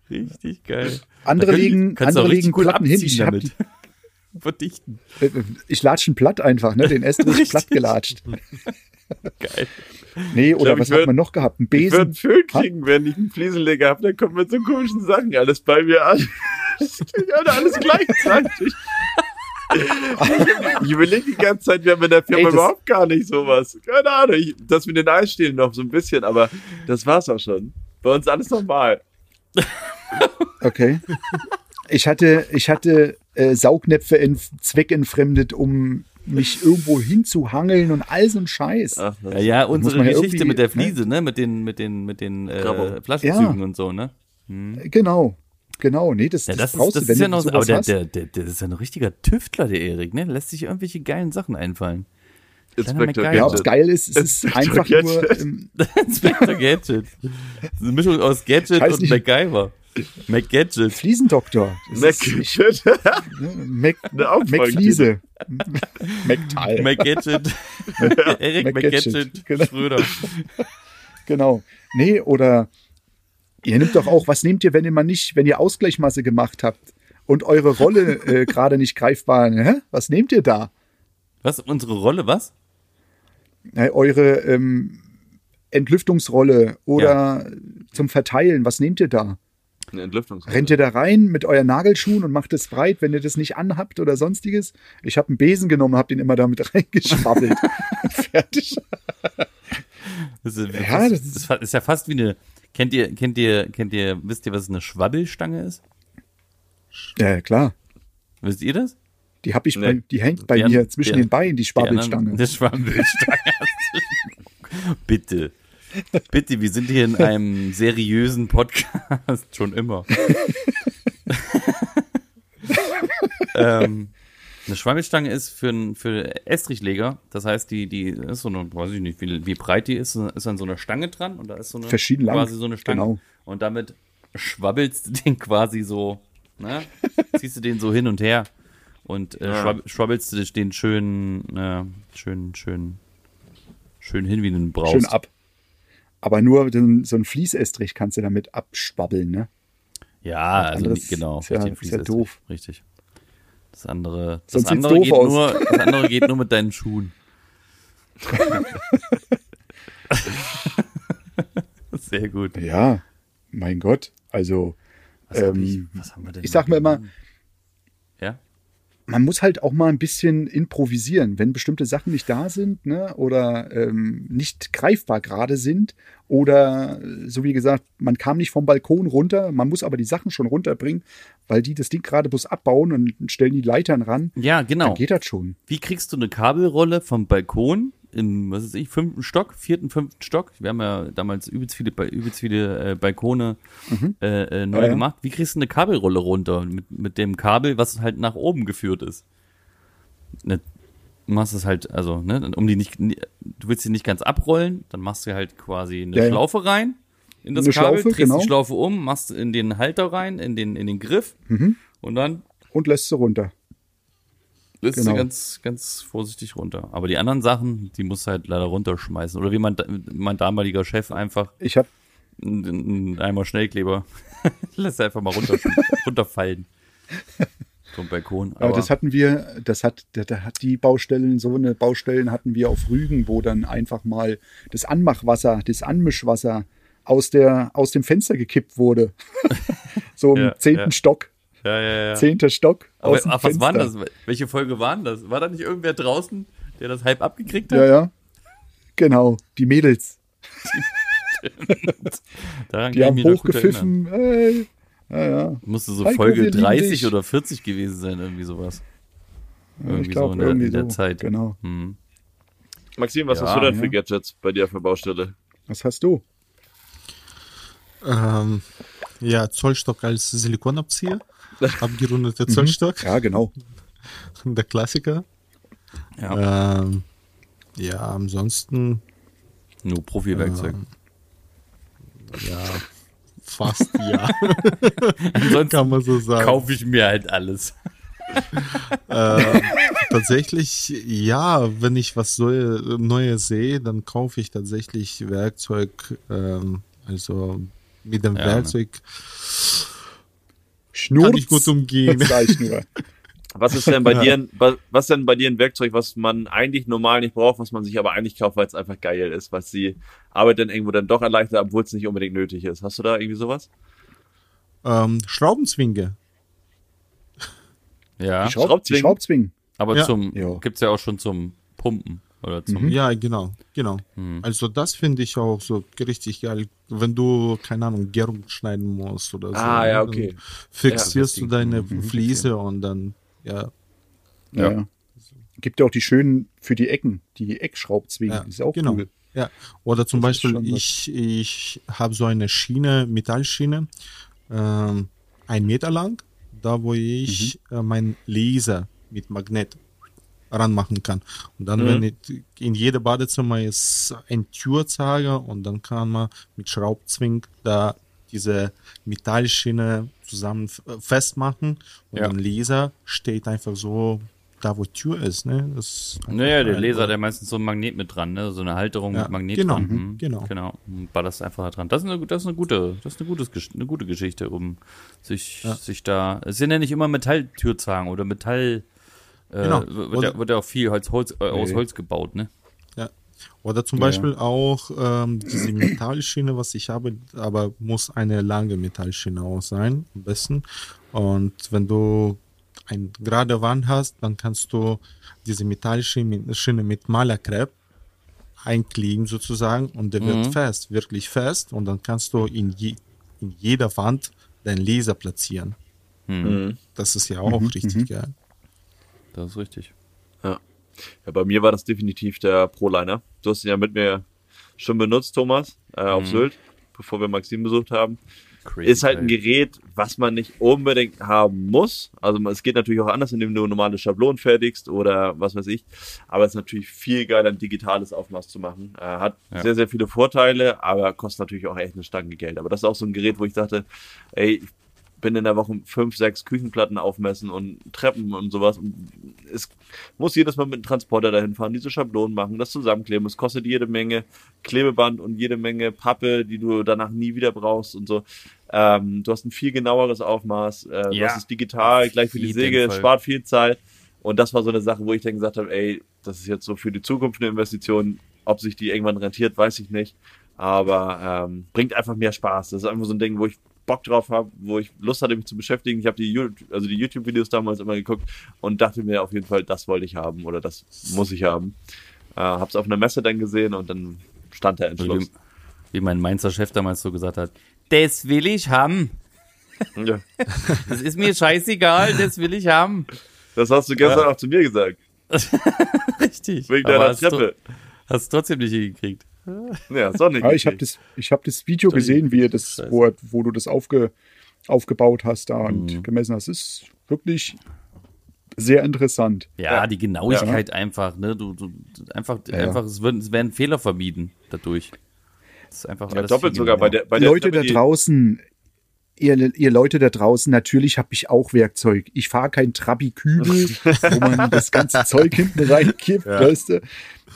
Richtig geil. Andere könnt- legen, andere legen Platten hin. Ich, hab damit. die, Verdichten. äh, ich latsche ein Platt einfach, ne? Den Estrich platt gelatscht. Geil. Nee, oder glaub, was ich hat würd- man noch gehabt? Ein Ich würde Besen. einen Föhn kriegen, wenn ich einen Fliesenleger habe, dann kommt mit so komischen Sachen alles bei mir an. Alle- alles gleichzeitig. Ich überlege die ganze Zeit, wir haben in der Firma Ey, überhaupt gar nicht sowas. Keine Ahnung, ich, das mit den Eisstielen noch so ein bisschen, aber das war's auch schon. Bei uns alles normal. Okay. Ich hatte, ich hatte äh, Saugnäpfe in, zweckentfremdet, um mich irgendwo hinzuhangeln und all so ein Scheiß. Ach, Ja, ja, unsere ja Geschichte irgendwie- mit der Fliese, ne? Mit den, mit den, mit den äh. Flaschenzügen Ja. und so, ne? Genau. Genau. Nee, das, Ja, das, das, ist, brauchst das du, wenn ist ja noch, aber der, der, der, der ist ja ein richtiger Tüftler, der Erik, ne? Lässt sich irgendwelche geilen Sachen einfallen. Inspector MacGyver. ja, Gadget. geil ist, es ist einfach nur, Gadget. ähm, Inspector Gadget. Das ist eine Mischung aus Gadget und nicht. MacGyver. MacGadget. Fliesendoktor. Das Mac ne. McFliese. McTal. MacGadget. Erik MacGadget, MacGadget genau. Schröder. Genau. Nee, oder ihr nehmt doch auch, was nehmt ihr, wenn ihr mal nicht, wenn ihr Ausgleichmasse gemacht habt und eure Rolle äh, gerade nicht greifbar, hä? Was nehmt ihr da? Was? Unsere Rolle, was? Äh, eure ähm, Entlüftungsrolle oder zum Verteilen, was nehmt ihr da? Eine Entlüftungsrolle. Rennt ihr da rein mit euren Nagelschuhen und macht es breit, wenn ihr das nicht anhabt oder sonstiges? Ich habe einen Besen genommen, habe den immer damit reingeschwabbelt. Fertig. Das ist, Ja, das, das ist, ist ja fast wie eine. Kennt ihr, kennt ihr, kennt ihr, wisst ihr, was eine Schwabbelstange ist? Ja, klar. Wisst ihr das? Die hab ich Nee. bei, die hängt bei Die an- mir zwischen die- den Beinen, die Schwabbelstange. Eine Schwabbelstange. Bitte. Bitte, wir sind hier in einem seriösen Podcast schon immer. ähm, eine Schwabbelstange ist für, ein- für Estrichleger, das heißt, die, die ist so eine, weiß ich nicht, wie, wie breit die ist, ist an so einer Stange dran und da ist so eine, Verschieden lang, quasi so eine Stange. genau. Und damit schwabbelst du den quasi so, ne? ziehst du den so hin und her und äh, Ja. schwab, schwabbelst du den schön, äh, schön, schön, schön hin, wie du ihn brauchst. Schön ab. Aber nur so ein Fließestrich kannst du damit abschwabbeln, ne? Ja, also anderes genau, ist ja- richtig, ist ja doof. Richtig. Das andere, das Sonst andere geht aus. nur, das andere geht nur mit deinen Schuhen. Sehr gut. Ja, mein Gott. Also, Was, hab Ähm, ich, was haben wir denn ich sag mir immer, Ja? Man muss halt auch mal ein bisschen improvisieren, wenn bestimmte Sachen nicht da sind, ne, oder ähm, nicht greifbar gerade sind, oder äh, so wie gesagt, man kam nicht vom Balkon runter, man muss aber die Sachen schon runterbringen, weil die das Ding gerade bloß abbauen und stellen die Leitern ran, Ja, genau. dann geht das schon. Wie kriegst du eine Kabelrolle vom Balkon im, was weiß ich, fünften Stock, vierten, fünften Stock? Wir haben ja damals übelst viele, übelst viele äh, Balkone äh, äh, neu Mhm. Ja, gemacht. Wie kriegst du eine Kabelrolle runter mit, mit dem Kabel, was halt nach oben geführt ist? Ne, du machst es halt, also, ne, um die nicht, du willst sie nicht ganz abrollen, dann machst du halt quasi eine Ja. Schlaufe rein in das Kabel, Schlaufe, drehst genau. die Schlaufe um, machst in den Halter rein, in den, in den Griff Mhm. und dann Und lässt sie runter. Lässt Genau. sie ganz, ganz vorsichtig runter. Aber die anderen Sachen, die musst du halt leider runterschmeißen. Oder wie mein, mein damaliger Chef einfach Ich habe Eimer Schnellkleber lässt einfach mal runter, runterfallen. Vom Balkon. Aber, das hatten wir, das hat, da, hat die Baustellen, so eine Baustellen hatten wir auf Rügen, wo dann einfach mal das Anmachwasser, das Anmischwasser aus, der, aus dem Fenster gekippt wurde. so im Ja, zehnten ja. Stock, ja, ja, ja. zehnter Stock. Aber aus dem ach, was war denn Fenster. das? Welche Folge waren das? War da nicht irgendwer draußen, der das halb abgekriegt hat? Ja, ja. Genau, die Mädels. Daran Die haben hochgepfiffen. Ey. Ja, ja. Musste so Heiko, Folge wir lieben 30 dich. oder 40 gewesen sein, irgendwie sowas. Irgendwie ich glaube, so in der, irgendwie in der so. Zeit. Genau. Hm. Maxim, was Ja, hast du denn ja. für Gadgets bei dir auf der Baustelle? Was hast du? Ähm, ja, Zollstock als Silikonabzieher. Abgerundete Zollstock. Ja, genau. Der Klassiker. Ja. Ähm, ja, ansonsten, Nur Profi-Werkzeug. ja, fast ja, Ansonsten kann man so sagen. kaufe ich mir halt alles. Ähm, tatsächlich, ja, wenn ich was Neue- Neues sehe, dann kaufe ich tatsächlich Werkzeug, ähm, also mit dem Ja, Werkzeug Schnurz. kann ich gut umgehen. Was ist denn bei Ja. dir, ein- was, denn bei dir ein Werkzeug, was man eigentlich normal nicht braucht, was man sich aber eigentlich kauft, weil es einfach geil ist, was die Arbeit dann irgendwo dann doch erleichtert, obwohl es nicht unbedingt nötig ist? Hast du da irgendwie sowas? Ähm, Schraubenzwinge. Ja, Die, Schraub, die Schraubzwingen. Schraubzwingen. aber Ja. zum Ja. gibt's ja auch schon zum Pumpen oder zum Ja, genau, genau. Hm. Also das finde ich auch so richtig geil, wenn du, keine Ahnung, Gärung schneiden musst oder so. Ah, ne, ja, dann okay. Fixierst Ja, du deine Fliese und dann, ja, Ja. Ja. Gibt ja auch die schönen für die Ecken, die Eckschraubzwingen. Ja, ist auch genau. cool. Ja, oder zum Das Beispiel, ich, ich habe so eine Schiene, Metallschiene, ähm, ein Meter lang, da wo ich Mhm. äh, meinen Laser mit Magnet ranmachen kann. Und dann, Mhm. wenn ich, in jedem Badezimmer ist ein Türzeiger und dann kann man mit Schraubzwing da diese Metallschiene zusammen äh, festmachen und Ja. dann Laser steht einfach so da, wo Tür ist. Ne? Das ist Naja, der Laser, oder? der meistens so ein Magnet mit dran, ne? So eine Halterung Ja, mit Magnet genau, dran. mhm, Mhm, genau. Genau. Und ballerst einfach da dran. Das ist eine, das ist eine gute, das ist eine, gutes, eine gute Geschichte, um sich, Ja. sich da. Es sind ja nicht immer Metalltürzagen oder Metall. Äh, Genau. wird, ja, wird ja auch viel Holz, Holz, äh, aus. Holz gebaut, ne? Ja. Oder zum Ja. Beispiel auch ähm, diese Metallschiene, was ich habe, aber muss eine lange Metallschiene auch sein, am besten. Und wenn du eine gerade Wand hast, dann kannst du diese Metallschiene mit, Malerkrepp einkleben sozusagen und der wird Mhm. fest, wirklich fest und dann kannst du in, je, in jeder Wand deinen Laser platzieren. Mhm. Das ist ja auch richtig geil. Das ist richtig. Ja, bei mir war das definitiv der ProLiner. Du hast ihn ja mit mir schon benutzt, Thomas, äh, auf Mhm. Sylt, bevor wir Maxim besucht haben. Crazy Ist halt ein. Gerät, was man nicht unbedingt haben muss. Also es geht natürlich auch anders, indem du normale Schablonen fertigst oder was weiß ich. Aber es ist natürlich viel geiler, ein digitales Aufmaß zu machen. Äh, hat Ja. sehr, sehr viele Vorteile, aber kostet natürlich auch echt eine Stange Geld. Aber das ist auch so ein Gerät, wo ich dachte, ey, ich bin in der Woche fünf, sechs Küchenplatten aufmessen und Treppen und sowas. Und es muss jedes Mal mit einem Transporter dahin fahren, diese Schablonen machen, das zusammenkleben. Es kostet jede Menge Klebeband und jede Menge Pappe, die du danach nie wieder brauchst und so. Ähm, du hast ein viel genaueres Aufmaß. Äh, Du Ja, hast es digital, gleich für die Säge, es spart viel Zeit. Und das war so eine Sache, wo ich dann gesagt habe, ey, das ist jetzt so für die Zukunft eine Investition. Ob sich die irgendwann rentiert, weiß ich nicht. Aber ähm, bringt einfach mehr Spaß. Das ist einfach so ein Ding, wo ich Bock drauf habe, wo ich Lust hatte, mich zu beschäftigen. Ich habe die, You- also die YouTube-Videos damals immer geguckt und dachte mir auf jeden Fall, das wollte ich haben oder das muss ich haben. Äh, hab's auf einer Messe dann gesehen und dann stand der Also Entschluss. wie, wie mein Mainzer Chef damals so gesagt hat, das will ich haben. Ja. Das ist mir scheißegal, das will ich haben. Das hast du gestern auch zu mir gesagt. Richtig. Wegen deiner hast du- Treppe. Hast du trotzdem nicht hingekriegt. Ja, nicht. Ja, ich habe das, ich hab das Video gesehen, wie ihr das, wo, wo du das aufge, aufgebaut hast da und Mhm. gemessen hast. ist wirklich sehr interessant. Ja, Ja. die Genauigkeit einfach, ne? Du, du einfach, Ja. einfach, es werden, es werden Fehler vermieden dadurch. Das ist einfach Ja, alles doppelt sogar bei der, bei der Leute da draußen, ihr, ihr Leute da draußen, natürlich habe ich auch Werkzeug. Ich fahre kein Trabi-Kübel, wo man das ganze Zeug hinten reinkippt, weißt du?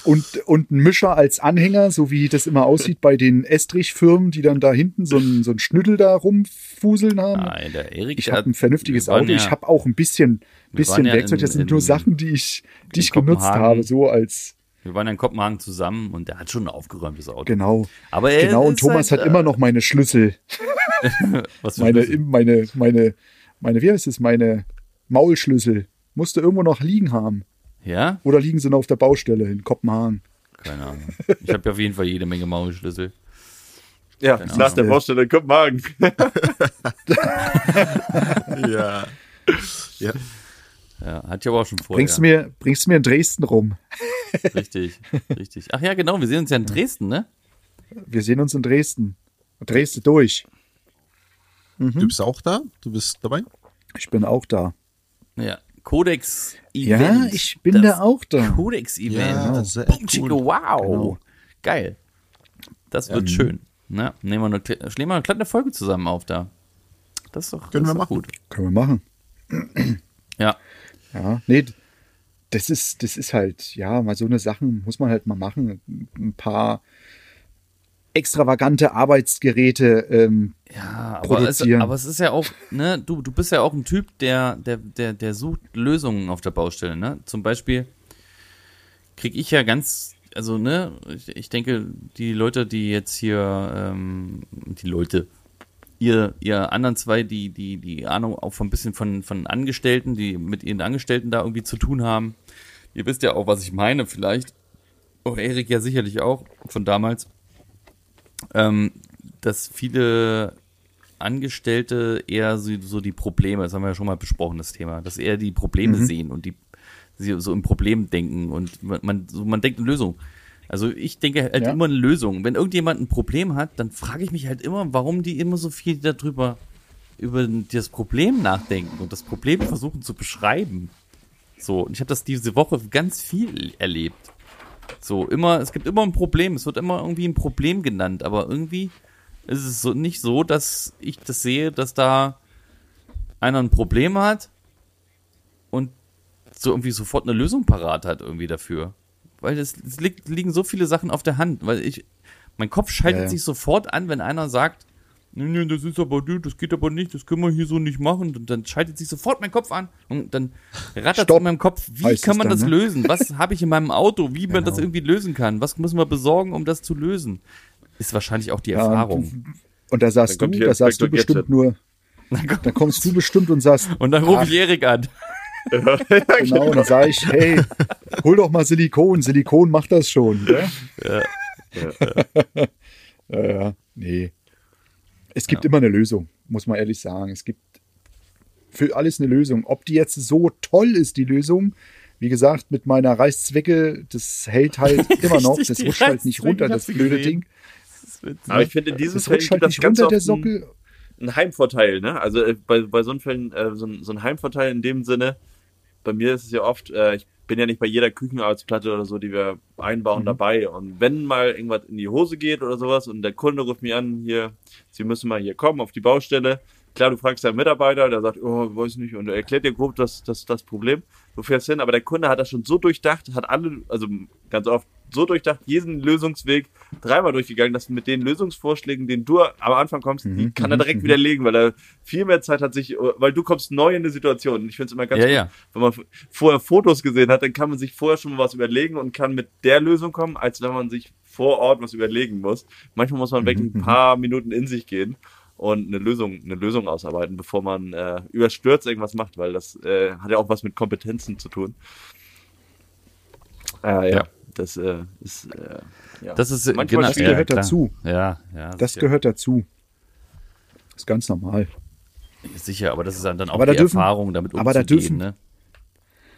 Und, und ein Mischer als Anhänger, so wie das immer aussieht bei den Estrich-Firmen, die dann da hinten so ein, so ein Schnüttel da rumfuseln haben. Nein, der Erik, Ich habe ein vernünftiges Auto. Ja, ich habe auch ein bisschen, bisschen ja Werkzeug. in- Das sind in- nur Sachen, die ich, die ich genutzt habe, so als wir waren ja in Kopenhagen zusammen und der hat schon ein aufgeräumtes Auto. genau. Aber er Genau. Und Thomas halt, hat immer noch meine Schlüssel, äh, was für meine, Schlüssel? meine, meine, meine, wie heißt es, meine Maulschlüssel. Musste irgendwo noch liegen haben. Ja? Oder liegen sie noch auf der Baustelle in Kopenhagen? Keine Ahnung. Ich habe ja auf jeden Fall jede Menge Maulschlüssel. Ja, Keine nach der. Baustelle in Kopenhagen. Ja. ja. Ja, hat ja aber auch schon vorher. Bringst du mir, bringst du mir in Dresden rum? Richtig, richtig. Ach ja, genau, wir sehen uns ja in Dresden, ne? Wir sehen uns in Dresden. Dresden durch. Du bist auch da? Du bist dabei? Ich bin auch da. Ja. Codex Ja, Event. ich bin Das da auch da. Codex Event. Ja, sehr Boom, cool. wow. Genau. Geil. Das wird schön. Ne? Nehmen wir eine, schlägen wir eine kleine Folge zusammen auf da. Das ist doch, Können das wir ist doch machen. gut. Können wir machen. Ja. Ja, nee. das ist, das ist halt, ja, mal so eine Sachen muss man halt mal machen. Ein paar extravagante Arbeitsgeräte ähm, Ja, aber es, produzieren. aber es ist ja auch, ne, du, du bist ja auch ein Typ, der, der, der, der sucht Lösungen auf der Baustelle, ne? Zum Beispiel krieg ich ja ganz, also, ne, ich, ich denke, die Leute, die jetzt hier, ähm, die Leute, ihr, ihr anderen zwei, die, die, die Ahnung auch von ein bisschen von, von Angestellten, die mit ihren Angestellten da irgendwie zu tun haben, ihr wisst ja auch, was ich meine, vielleicht. Oh, Erik ja sicherlich auch, von damals ähm, dass viele Angestellte eher so, so die Probleme, das haben wir ja schon mal besprochen, das Thema, dass eher die Probleme sehen und die sie so im Problem denken und man, man, so, man denkt eine Lösung. Also ich denke halt Ja. immer eine Lösung. Wenn irgendjemand ein Problem hat, dann frage ich mich halt immer, warum die immer so viel darüber über das Problem nachdenken und das Problem versuchen zu beschreiben. So, und ich habe das diese Woche ganz viel erlebt. So, immer, es gibt immer ein Problem, es wird immer irgendwie ein Problem genannt, aber irgendwie ist es so nicht so, dass ich das sehe, dass da einer ein Problem hat und so irgendwie sofort eine Lösung parat hat irgendwie dafür. Weil es, es liegt, liegen so viele Sachen auf der Hand, weil ich, mein Kopf schaltet Ja, ja. sich sofort an, wenn einer sagt, nee, nee, das ist aber, das geht aber nicht, das können wir hier so nicht machen. Und dann schaltet sich sofort mein Kopf an und dann rattert Stopp, in meinem Kopf, wie heißt kann man dann, das ne? lösen? Was habe ich in meinem Auto? Wie man das Genau. irgendwie lösen kann? Was müssen wir besorgen, um das zu lösen? Ist wahrscheinlich auch die Erfahrung. Und da sagst Dann du, da sagst du bestimmt nur, da kommst du bestimmt und sagst, Und dann rufe ich Erik an. genau, und dann sage ich, hey, hol doch mal Silikon, Silikon macht das schon. Gell? Ja. ja, nee. Es gibt immer eine Lösung, muss man ehrlich sagen. Es gibt für alles eine Lösung. Ob die jetzt so toll ist, die Lösung, wie gesagt, mit meiner Reißzwecke, das hält halt immer noch, das rutscht halt nicht runter, das blöde gesehen. Ding. Aber ich finde, in diesen Das Fällen rutscht halt das nicht runter, der Sockel. ein Heimvorteil, ne? Also äh, bei, bei so Fällen äh, so, ein, so ein Heimvorteil in dem Sinne, bei mir ist es ja oft, äh, ich bin ja nicht bei jeder Küchenarbeitsplatte oder so, die wir einbauen, dabei. Und wenn mal irgendwas in die Hose geht oder sowas und der Kunde ruft mich an, hier, Sie müssen mal hier kommen auf die Baustelle. Klar, du fragst deinen Mitarbeiter, der sagt, oh, weiß nicht, und er erklärt dir grob das, das, das Problem. Du fährst hin, aber der Kunde hat das schon so durchdacht, hat alle, also ganz oft so durchdacht, jeden Lösungsweg dreimal durchgegangen, dass mit den Lösungsvorschlägen, denen du am Anfang kommst, die kann er direkt widerlegen, weil er viel mehr Zeit hat, sich, weil du kommst neu in eine Situation. Und ich finde es immer ganz Ja, gut, ja. wenn man vorher Fotos gesehen hat, dann kann man sich vorher schon mal was überlegen und kann mit der Lösung kommen, als wenn man sich vor Ort was überlegen muss. Manchmal muss man wirklich ein paar Minuten in sich gehen und eine Lösung, eine Lösung ausarbeiten, bevor man äh, überstürzt irgendwas macht, weil das äh, hat ja auch was mit Kompetenzen zu tun. Äh, ja, Ja. das äh, ist äh, ja. Das ist Manchmal genau, Das gehört klar. dazu. Ja, ja. Das sicher. gehört dazu. Das ist ganz normal. Sicher, aber das ist dann auch Aber da die dürfen- Erfahrung, damit aber da umzugehen, dürfen- ne?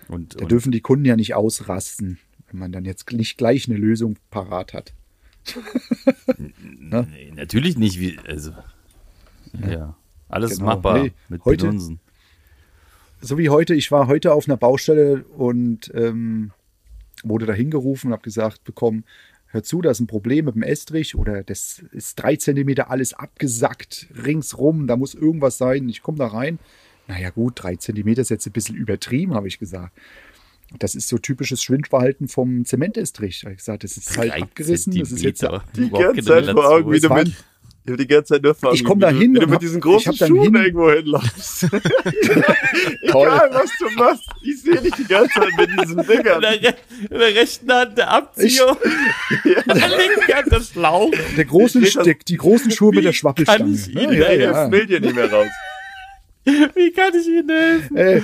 Und, Da und dürfen die Kunden ja nicht ausrasten, wenn man dann jetzt nicht gleich eine Lösung parat hat. nee, natürlich nicht, wie, also, ja. Alles ist Genau. machbar Nee, mit heute- Bedunsen. So wie heute, ich war heute auf einer Baustelle und ähm, wurde da hingerufen und habe gesagt bekommen, hör zu, da ist ein Problem mit dem Estrich oder das ist drei Zentimeter alles abgesackt, ringsrum, da muss irgendwas sein. Ich komme da rein. Naja gut, drei Zentimeter ist jetzt ein bisschen übertrieben, habe ich gesagt. Das ist so typisches Schwindverhalten vom Zementestrich. Habe ich gesagt, das ist halt abgerissen. Das ist jetzt die ganze Zeit vor Augen, wie Es du waren- mit, ich hab die ganze Zeit nur Ich komm wie da du- hin wie du mit diesen ich großen Schuhen hin- irgendwo hinläufst. Toll. Egal, was du machst. Ich sehe dich die ganze Zeit mit diesen In Dingern. der, Re in der rechten Hand der Abzieher, in der linken Hand der Schlauch. Der das- Steck, die großen Schuhe mit Wie der kann Schwappelstange. ich Ne? Ihnen Ja, ja. das fällt dir nicht mehr raus. Wie kann ich Ihnen helfen? Äh,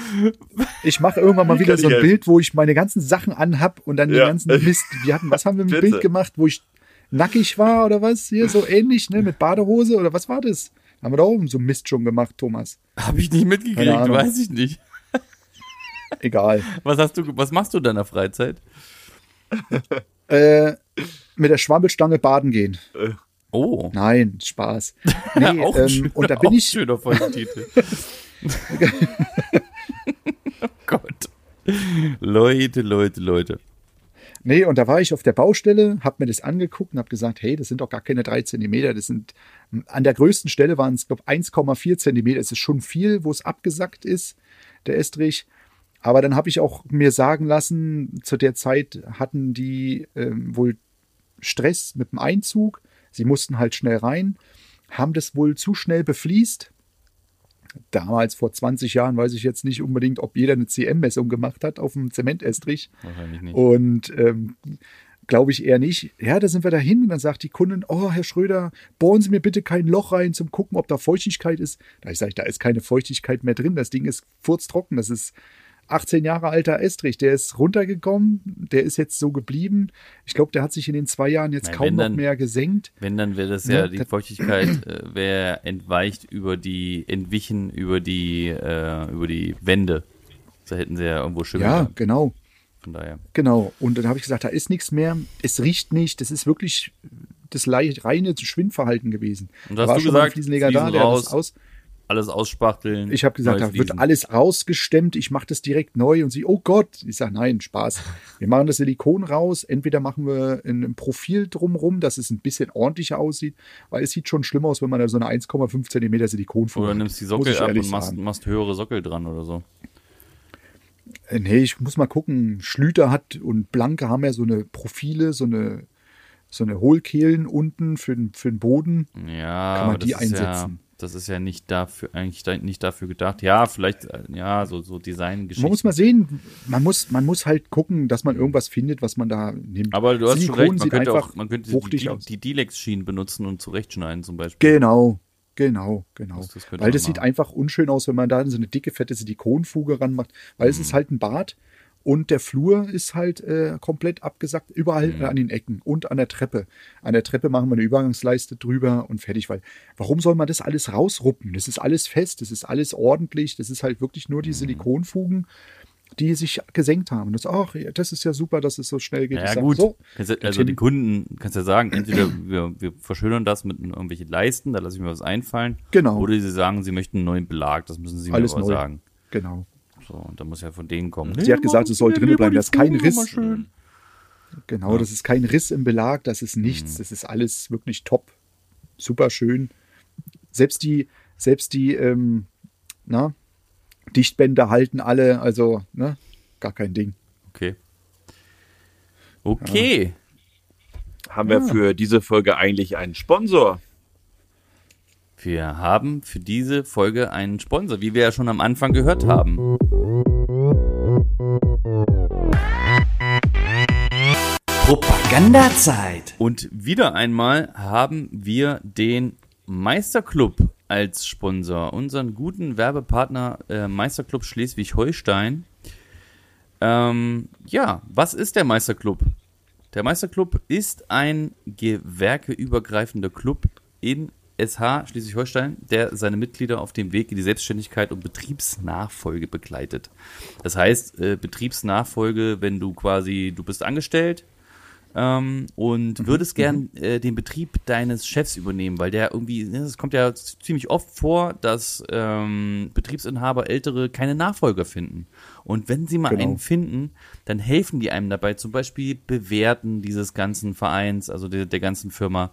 ich mache irgendwann mal Wie wieder kann so ein helfen? Bild, wo ich meine ganzen Sachen anhab und dann Ja. den ganzen Mist. Wir hatten, was haben wir mit dem. Bild gemacht, wo ich nackig war oder was? Hier so ähnlich, ne? Mit Badehose oder was war das? Haben wir da oben so Mist schon gemacht, Thomas. Habe ich nicht mitgekriegt, weiß ich nicht. Egal. Was hast du, was machst du in deiner Freizeit? Äh, mit der Schwabbelstange baden gehen. Oh, Nein, Spaß. Nee, auch, ähm, schöner, und da bin auch ich, schöner Folgentitel. oh Gott. Leute, Leute, Leute. Nee, und da war ich auf der Baustelle, hab mir das angeguckt und hab gesagt, hey, das sind doch gar keine drei Zentimeter. Das sind an der größten Stelle waren es, glaube 1,4 Zentimeter. Es ist schon viel, wo es abgesackt ist, der Estrich. Aber dann habe ich auch mir sagen lassen, zu der Zeit hatten die ähm, wohl Stress mit dem Einzug. Sie mussten halt schnell rein, haben das wohl zu schnell befließt. Damals vor 20 Jahren weiß ich jetzt nicht unbedingt, ob jeder eine CM-Messung gemacht hat auf dem Zementestrich. Wahrscheinlich nicht. Und ähm, glaube ich eher nicht. Ja, da sind wir dahin und dann sagt die Kundin, oh, Herr Schröder, bohren Sie mir bitte kein Loch rein zum gucken, ob da Feuchtigkeit ist. Da ich sage, da ist keine Feuchtigkeit mehr drin. Das Ding ist furztrocken. Das ist 18 Jahre alter Estrich. Der ist runtergekommen. Der ist jetzt so geblieben. Ich glaube, der hat sich in den zwei Jahren jetzt Nein, kaum wenn noch dann- mehr gesenkt. Wenn, dann wäre das Ja, ja, die das- Feuchtigkeit äh, wäre entweicht über die, entwichen über die, äh, über die Wände. Da hätten sie ja irgendwo Schimmel. Ja, gehabt. genau. Von daher. Genau. Und dann habe ich gesagt, da ist nichts mehr. Es riecht nicht. Das ist wirklich das reine Schwindverhalten gewesen. Und Da hast war du schon mal ein gesagt, Fliesenleger da, der raus, das aus. Alles ausspachteln. Ich habe gesagt, da wird alles rausgestemmt, ich mache das direkt neu und sie, oh Gott, ich sage, nein, Spaß. Wir machen das Silikon raus, entweder machen wir ein, Profil drumrum, dass es ein bisschen ordentlicher aussieht, weil es sieht schon schlimm aus, wenn man da so eine 1,5 Zentimeter Silikonfuhr Oder hat. nimmst die Sockel ab und machst, machst höhere Sockel dran oder so. Äh, Nee, ich muss mal gucken. Schlüter hat und Blanke haben ja so eine Profile, so eine, so eine Hohlkehlen unten für den, für den Boden. Ja, Kann man die ist ja, einsetzen? Das ist ja nicht dafür, eigentlich nicht dafür gedacht. Ja, vielleicht, äh, ja, so, so Designgeschichten. Man muss mal sehen, man muss, man muss halt gucken, dass man irgendwas findet, was man da nimmt. aber du hast schon Silikon recht, man sieht könnte einfach auch, man könnte die, die Dilex-Schienen benutzen und zurechtschneiden zum Beispiel. Genau, genau, genau. Das- das weil das sieht machen. einfach unschön aus, wenn man da so eine dicke, fette Silikonfuge ranmacht, weil es Mhm. ist halt ein Bad und der Flur ist halt äh, komplett abgesackt, überall Mhm. äh, an den Ecken und an der Treppe. An der Treppe machen wir eine Übergangsleiste drüber und fertig, weil warum soll man das alles rausruppen? Das ist alles fest, das ist alles ordentlich, das ist halt wirklich nur die Mhm. Silikonfugen, die sich gesenkt haben. Das, ach, das ist ja super, dass es so schnell geht. Ja, gut. So, Kannst du, also die Kunden, kannst ja sagen, entweder wir, wir verschönern das mit irgendwelchen Leisten, da lasse ich mir was einfallen. Genau. Oder sie sagen, sie möchten einen neuen Belag, das müssen sie Alles mir aber neu. sagen. genau. So, und da muss ja von denen kommen. Sie hat gesagt, es soll drinnen bleiben, da ist kein Riss. Genau, das ist kein Riss im Belag, das ist nichts, das ist alles wirklich top, super schön. Selbst die, selbst die, ähm, na, Dichtbänder halten alle, also, ne, gar kein Ding. Okay. Okay. Haben wir für diese Folge eigentlich einen Sponsor? Wir haben für diese Folge einen Sponsor, wie wir ja schon am Anfang gehört haben. Propagandazeit. Und wieder einmal haben wir den Meisterclub als Sponsor, unseren guten Werbepartner äh, Meisterclub Schleswig-Holstein. Ähm, ja, was ist der Meisterclub? Der Meisterclub ist ein gewerkeübergreifender Club in SH Schleswig-Holstein, der seine Mitglieder auf dem Weg in die Selbstständigkeit und Betriebsnachfolge begleitet. Das heißt, äh, Betriebsnachfolge, wenn du quasi, du bist angestellt, ähm, und würdest gern äh, den Betrieb deines Chefs übernehmen, weil der irgendwie, ne, es kommt ja ziemlich oft vor, dass ähm, Betriebsinhaber ältere keine Nachfolger finden. Und wenn sie mal Genau. einen finden, dann helfen die einem dabei, zum Beispiel bewerten dieses ganzen Vereins, also der, der ganzen Firma,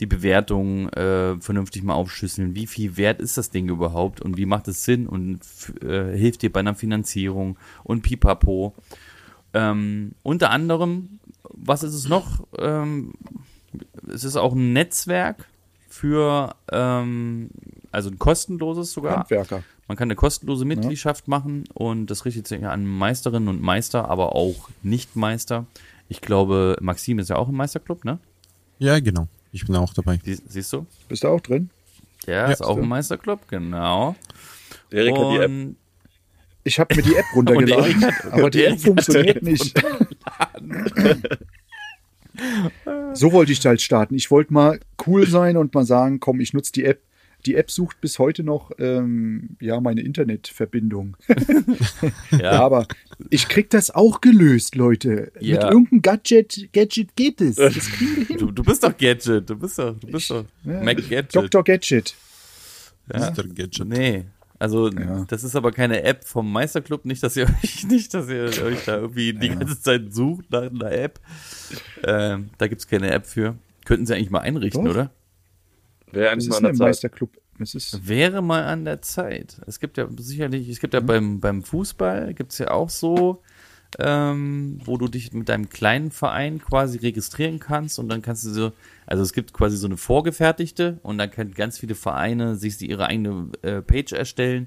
die Bewertung äh, vernünftig mal aufschlüsseln. Wie viel wert ist das Ding überhaupt und wie macht es Sinn und f- äh, hilft dir bei einer Finanzierung und pipapo. Ähm, unter anderem, was ist es noch? Ähm, es ist auch ein Netzwerk für, ähm, also ein kostenloses sogar. Handwerker. Man kann eine kostenlose Mitgliedschaft machen und das richtet sich an Meisterinnen und Meister, aber auch Nicht-Meister. Ich glaube, Maxim ist ja auch im Meisterclub, ne? Ja, genau. Ich bin auch dabei. Sie, siehst du? Bist du auch drin? Der Ja, ist auch im Meisterclub, genau. Erik hat die App. Und Ich habe mir die App runtergeladen, hat- aber die App funktioniert die App nicht. so wollte ich halt starten. Ich wollte mal cool sein und mal sagen, komm, ich nutze die App. Die App sucht bis heute noch ähm, ja meine Internetverbindung. ja, Aber ich krieg das auch gelöst, Leute. Mit Ja. irgendeinem Gadget, Gadget geht es. Das kriegen wir hin. du, du bist doch Gadget, du bist doch, du bist doch Ja, Mac Gadget. Dr. Gadget. Ja? Mr. Gadget. Nee. Also, Ja. das ist aber keine App vom Meisterclub, nicht, dass ihr euch, nicht, dass ihr euch da irgendwie die ganze Zeit sucht nach einer App. Ähm, da gibt's keine App für. Könnten sie eigentlich mal einrichten, Doch. oder? Wäre Das eigentlich ist mal an der Zeit. Meisterclub. Es ist, Wäre mal an der Zeit. Es gibt ja sicherlich, es gibt ja beim, beim Fußball, gibt es ja auch so, ähm, wo du dich mit deinem kleinen Verein quasi registrieren kannst und dann kannst du so, also es gibt quasi so eine vorgefertigte und dann können ganz viele Vereine sich ihre eigene äh, Page erstellen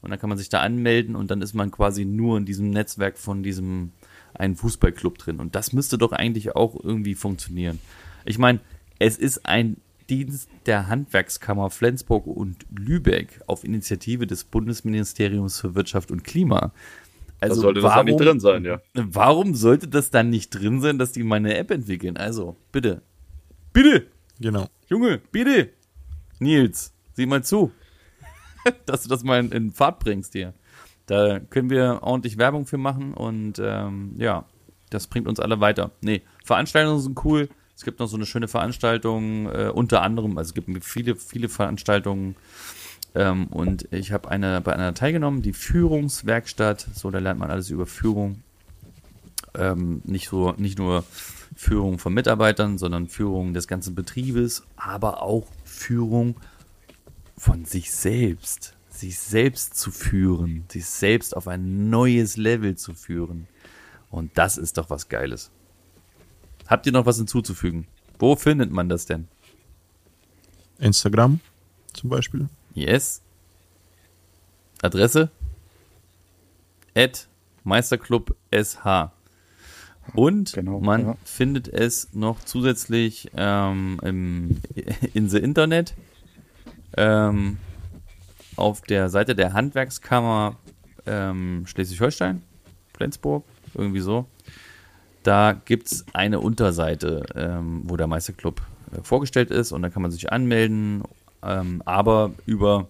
und dann kann man sich da anmelden und dann ist man quasi nur in diesem Netzwerk von diesem einen Fußballclub drin und das müsste doch eigentlich auch irgendwie funktionieren. Ich meine, es ist ein Dienst der Handwerkskammer Flensburg und Lübeck auf Initiative des Bundesministeriums für Wirtschaft und Klima. Also da sollte das warum, auch nicht drin sein, ja. Warum sollte das dann nicht drin sein, dass die mal eine App entwickeln? Also, bitte. Bitte! Genau. Junge, bitte! Nils, sieh mal zu, dass du das mal in, in Fahrt bringst hier. Da können wir ordentlich Werbung für machen und ähm, ja, das bringt uns alle weiter. Nee, Veranstaltungen sind cool. Es gibt noch so eine schöne Veranstaltung, äh, unter anderem, also es gibt viele, viele Veranstaltungen. Ähm, und ich habe eine, bei einer teilgenommen, die Führungswerkstatt. So, da lernt man alles über Führung. Ähm, nicht, so, nicht nur Führung von Mitarbeitern, sondern Führung des ganzen Betriebes, aber auch Führung von sich selbst. Sich selbst zu führen, sich selbst auf ein neues Level zu führen. Und das ist doch was Geiles. Habt ihr noch was hinzuzufügen? Wo findet man das denn? Instagram zum Beispiel. Yes. Adresse? At Meisterclub SH. Und Genau, man ja. findet es noch zusätzlich ähm, im, in the Internet ähm, auf der Seite der Handwerkskammer ähm, Schleswig-Holstein, Flensburg, irgendwie so. Da gibt es eine Unterseite, ähm, wo der Meisterclub äh, vorgestellt ist und da kann man sich anmelden. Ähm, aber über,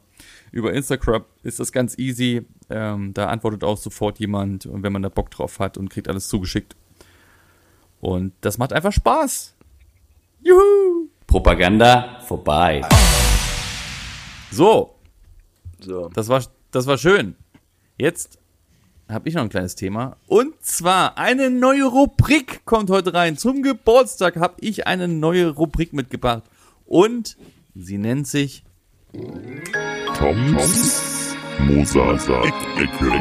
über Instagram ist das ganz easy. Ähm, da antwortet auch sofort jemand, wenn man da Bock drauf hat und kriegt alles zugeschickt. Und das macht einfach Spaß. Juhu! Propaganda vorbei. So, So. das war, das war schön. Jetzt habe ich noch ein kleines Thema. Und zwar eine neue Rubrik kommt heute rein. Zum Geburtstag habe ich eine neue Rubrik mitgebracht. Und sie nennt sich Toms Mosasack-Ecke.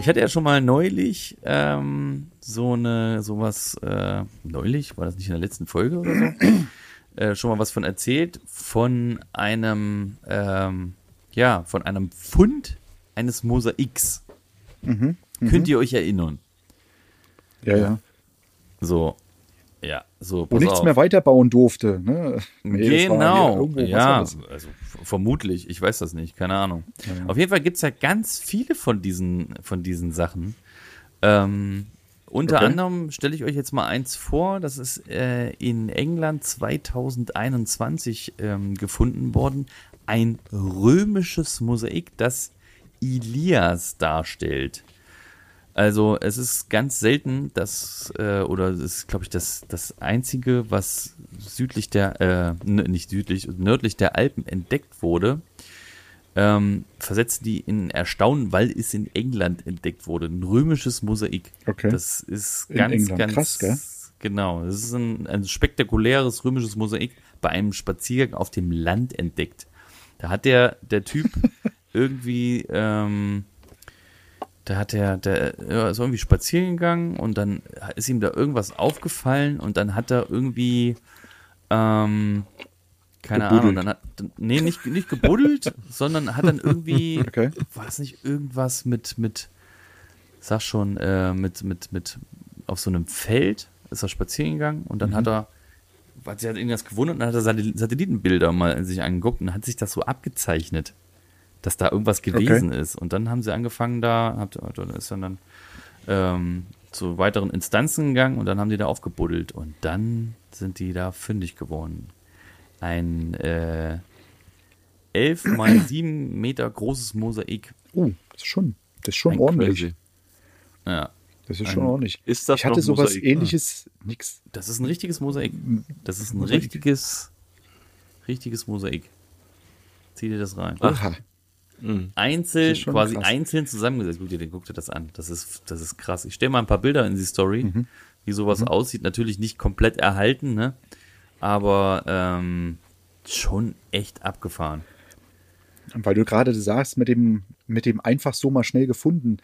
Ich hatte ja schon mal neulich ähm, so eine, sowas, äh, neulich, war das nicht in der letzten Folge oder so? äh, schon mal was von erzählt, von einem, ähm, ja, von einem Fund eines Mosaiks. Könnt ihr euch erinnern? ja, ja. So, ja, so, Wo nichts mehr weiterbauen durfte. Ne? Nee, Genau, ja, also vermutlich, ich weiß das nicht, keine Ahnung. Auf jeden Fall gibt's ja ganz viele von diesen, von diesen Sachen. Ähm, unter Okay. anderem stelle ich euch jetzt mal eins vor, das ist äh, in England 2021 ähm, gefunden worden. Ein römisches Mosaik, das Ilias darstellt. Also es ist ganz selten, dass, äh, oder es ist, glaube ich, das, das einzige, was südlich der, äh, nicht südlich, nördlich der Alpen entdeckt wurde, ähm, versetzt die in Erstaunen, weil es in England entdeckt wurde. Ein römisches Mosaik. Okay. Das ist ganz, England. ganz, Krass, gell? genau. Das ist ein, ein spektakuläres römisches Mosaik bei einem Spaziergang auf dem Land entdeckt. Da hat der, der Typ irgendwie, ähm, da hat er, der ja, ist irgendwie spazieren gegangen und dann ist ihm da irgendwas aufgefallen und dann hat er irgendwie, ähm, keine Gebuddelt. Ahnung, dann hat, nee, nicht, nicht gebuddelt, sondern hat dann irgendwie, Okay. war es nicht irgendwas mit, mit, sag schon, äh, mit, mit, mit, auf so einem Feld ist er spazieren gegangen und dann Mhm. hat er, hat irgendwas gewundert und dann hat er Satellit- Satellitenbilder mal sich angeguckt und hat sich das so abgezeichnet, dass da irgendwas gewesen ist. Und dann haben sie angefangen da, hat, dann ist er dann ähm, zu weiteren Instanzen gegangen und dann haben die da aufgebuddelt und dann sind die da fündig geworden. Ein äh, 11 mal 7 Meter großes Mosaik. Uh, das ist schon, das ist schon Ein ordentlich. Crazy. Ja, Das ist schon Ein- ordentlich. Ist das ich hatte sowas Mosaik? ähnliches, nix. das ist ein richtiges Mosaik. Das ist ein Mosaik. richtiges, richtiges Mosaik. Zieh dir das rein. Aha. Einzeln, ist schon quasi krass. einzeln zusammengesetzt. Guck dir, guck dir das an. Das ist, das ist krass. Ich stelle mal ein paar Bilder in die Story, Mhm. wie sowas aussieht. Natürlich nicht komplett erhalten, ne? Aber ähm, Schon echt abgefahren. Weil du gerade sagst, mit dem, mit dem einfach so mal schnell gefunden.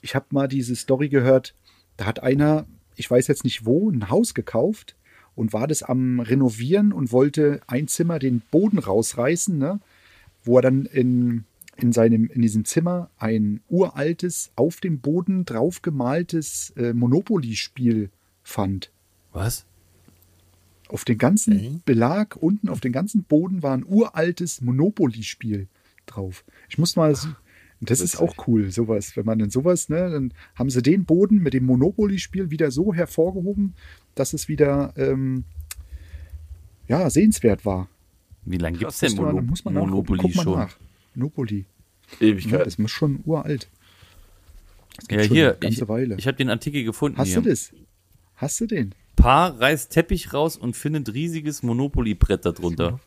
Ich habe mal diese Story gehört, da hat einer, ich weiß jetzt nicht wo, ein Haus gekauft und war das am Renovieren und wollte ein Zimmer den Boden rausreißen, ne? wo er dann in, in, seinem, in diesem Zimmer ein uraltes, auf dem Boden draufgemaltes äh, Monopoly-Spiel fand. Was? Auf den ganzen Okay. Belag, unten auf den ganzen Boden war ein uraltes Monopoly-Spiel drauf. Ich muss mal. Das ist auch cool, sowas. Wenn man dann sowas, ne, dann haben sie den Boden mit dem Monopoly-Spiel wieder so hervorgehoben, dass es wieder ähm, ja, sehenswert war. Wie lange gibt es denn Mono. Monopoly Guck mal schon? nach. Monopoly. Ja, Ewigkeit. das muss schon uralt. Das gibt Ja, schon hier, eine ganze ich, Weile. ich habe den Artikel gefunden Hast hier. du das? Hast du den? Paar reißt Teppich raus und findet riesiges Monopoly-Brett darunter.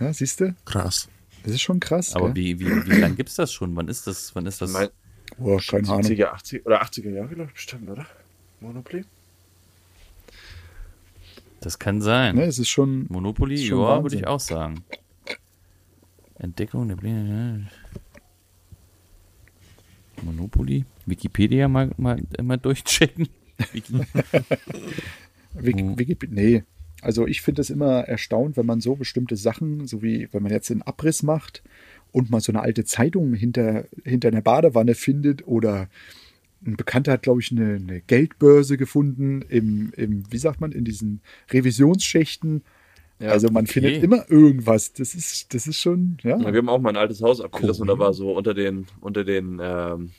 Ja, siehst du? Krass. Das ist schon krass. Aber gell? wie, wie, wie lange gibt's das schon? Wann ist das? Wann ist das? Mein, Oh, keine Ahnung. 70er, 80 oder 80er Jahre, glaube ich, bestimmt, oder? Monopoly? Das kann sein. Ne, es ist schon. Monopoly, Ist schon ja, würde ich auch sagen. Entdeckung der Pläne. Monopoly? Wikipedia mal, mal, mal durchchecken. Wiki. Wiki. Wiki, nee, also ich finde es immer erstaunt, wenn man so bestimmte Sachen, so wie wenn man jetzt einen Abriss macht und mal so eine alte Zeitung hinter, hinter einer Badewanne findet oder ein Bekannter hat, glaube ich, eine, eine Geldbörse gefunden im, im, wie sagt man, in diesen Revisionsschächten. Ja, also man okay. findet immer irgendwas. Das ist, das ist schon, ja. Ja, wir haben auch mal ein altes Haus abgerissen und da war so unter den, unter den, ähm,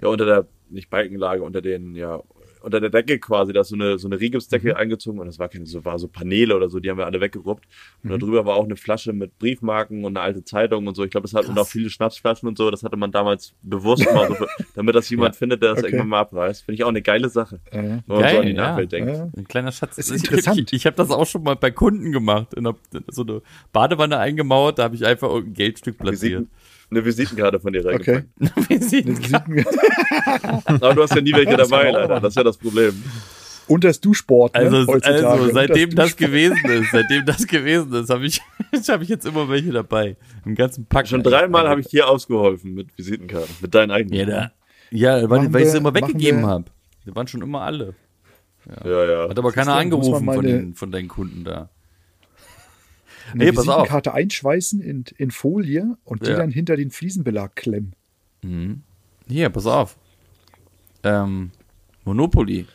ja, unter der, nicht Balkenlage, unter den, ja, unter der Decke quasi, da ist so eine, so eine Rigipsdecke eingezogen und das war keine, so, war so Paneele oder so, die haben wir alle weggeruppt. Und da drüber war auch eine Flasche mit Briefmarken und eine alte Zeitung und so. Ich glaube, das hat und auch viele Schnapsflaschen und so, das hatte man damals bewusst mal so, damit das jemand Ja. findet, der das Okay. irgendwann mal abreißt. Finde ich auch eine geile Sache. Äh, Wenn man so an die ja. Nachwelt denkt. ja. Ein kleiner Schatz. Ist interessant. Ich, ich habe das auch schon mal bei Kunden gemacht. In einer, so eine Badewanne eingemauert, da habe ich einfach irgendein Geldstück platziert. Eine Visitenkarte von dir Okay. reingepackt. Visitenkarte. Aber du hast ja nie welche dabei, leider. Das ist ja das Problem. Und das Duschbord, ne, Also, also seitdem das, Duschbord. gewesen ist, seitdem das gewesen ist, habe ich, habe ich jetzt immer welche dabei. Im ganzen Pack. Schon dreimal habe ich dir ausgeholfen mit Visitenkarten, mit deinen eigenen. Ja, da, ja weil, weil ich sie immer weggegeben habe. Die waren schon immer alle. ja, ja. Hat aber keiner angerufen von, eine- den, von deinen Kunden da. Eine auf. Visitenkarte einschweißen in, in Folie und die Ja. dann hinter den Fliesenbelag klemmen. Hier, pass auf. Ähm, Monopoly.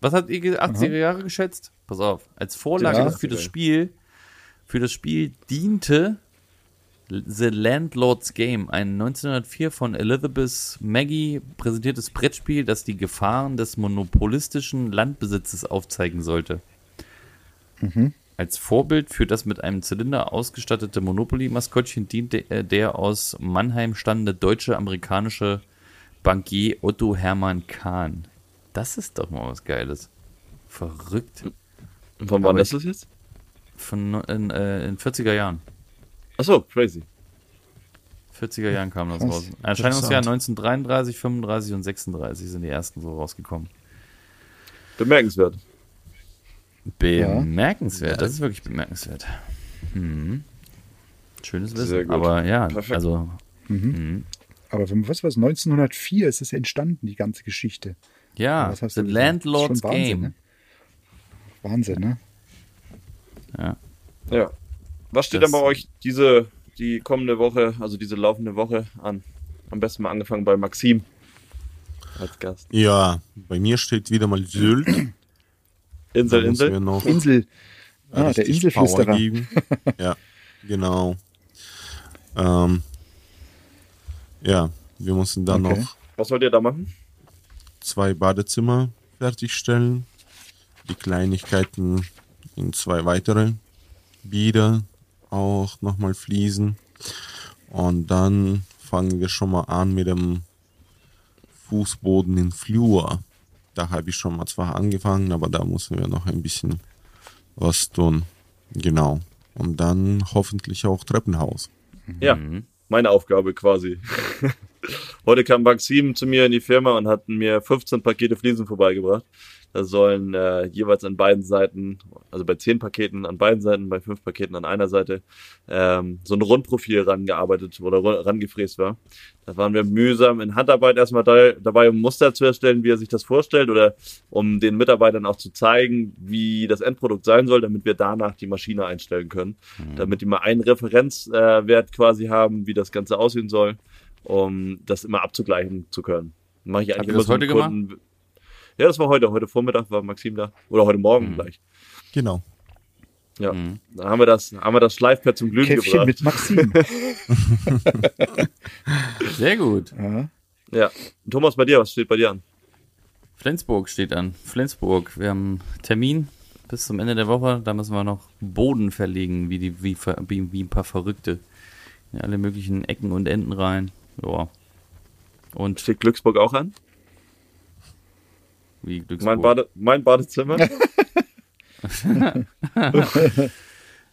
Was hat ihr ge- 80er Jahre geschätzt? Pass auf. Als Vorlage Ja. für das Spiel, für das Spiel diente The Landlord's Game, ein 1904 von Elizabeth Maggie präsentiertes Brettspiel, das die Gefahren des monopolistischen Landbesitzes aufzeigen sollte. Als Vorbild für das mit einem Zylinder ausgestattete Monopoly-Maskottchen diente der aus Mannheim stammende deutsche-amerikanische Bankier Otto Hermann Kahn. Das ist doch mal was Geiles. Verrückt. Und von wann ist das jetzt? Von in, äh, in 40er Jahren. Achso, crazy. 40er Jahren kam das Krass. raus. Erscheinungsjahr 1933, 35 und 36 sind die ersten so rausgekommen. Bemerkenswert. Bemerkenswert, das ist wirklich bemerkenswert. Mhm. Schönes Sehr Wissen. gut. Aber ja, Perfekt. also Aber wenn was was 1904 ist es entstanden die ganze Geschichte. ja, The gesagt? Landlord's Wahnsinn, Game. Ne? Wahnsinn, ne? Ja. Ja. Was steht Das- dann bei euch diese, die kommende Woche, also diese laufende Woche an? Am besten mal angefangen bei Maxim als Gast. Ja, bei mir steht wieder mal Sylt. Insel, Insel. noch Insel. Ah, der Inselflüsterer. Ja, genau. Ähm, ja, wir mussten dann Okay. noch Was wollt ihr da machen? zwei Badezimmer fertigstellen, die Kleinigkeiten in zwei weitere Bieder auch nochmal fließen und dann fangen wir schon mal an mit dem Fußboden in Flur. Da habe ich schon mal zwar angefangen, aber da müssen wir noch ein bisschen was tun. Genau. Und dann hoffentlich auch Treppenhaus. Ja, meine Aufgabe quasi. Heute kam Maxim zu mir in die Firma und hat mir 15 Pakete Fliesen vorbeigebracht. Da sollen äh, jeweils an beiden Seiten, also bei zehn Paketen an beiden Seiten, bei fünf Paketen an einer Seite, ähm, so ein Rundprofil rangearbeitet oder rangefräst war. Da waren wir mühsam in Handarbeit erstmal da, dabei, um Muster zu erstellen, wie er sich das vorstellt oder um den Mitarbeitern auch zu zeigen, wie das Endprodukt sein soll, damit wir danach die Maschine einstellen können. Damit die mal einen Referenzwert äh, quasi haben, wie das Ganze aussehen soll, um das immer abzugleichen zu können. Mache ich eigentlich ihr das heute Kunden- Ja, das war heute. Heute Vormittag war Maxim da. Oder heute Morgen Mhm. gleich. Genau. Ja. Da haben wir das, haben wir das Schleifpad zum Glühen Käffchen gebracht. mit Maxim. Sehr gut. ja. Ja. Thomas, bei dir, was steht bei dir an? Flensburg steht an. Flensburg. Wir haben einen Termin bis zum Ende der Woche. Da müssen wir noch Boden verlegen, wie, die, wie, wie, wie ein paar Verrückte. In alle möglichen Ecken und Enden rein. Ja. Und Steht Glücksburg auch an? Wie Glücksburg. Mein, Bade, mein Badezimmer?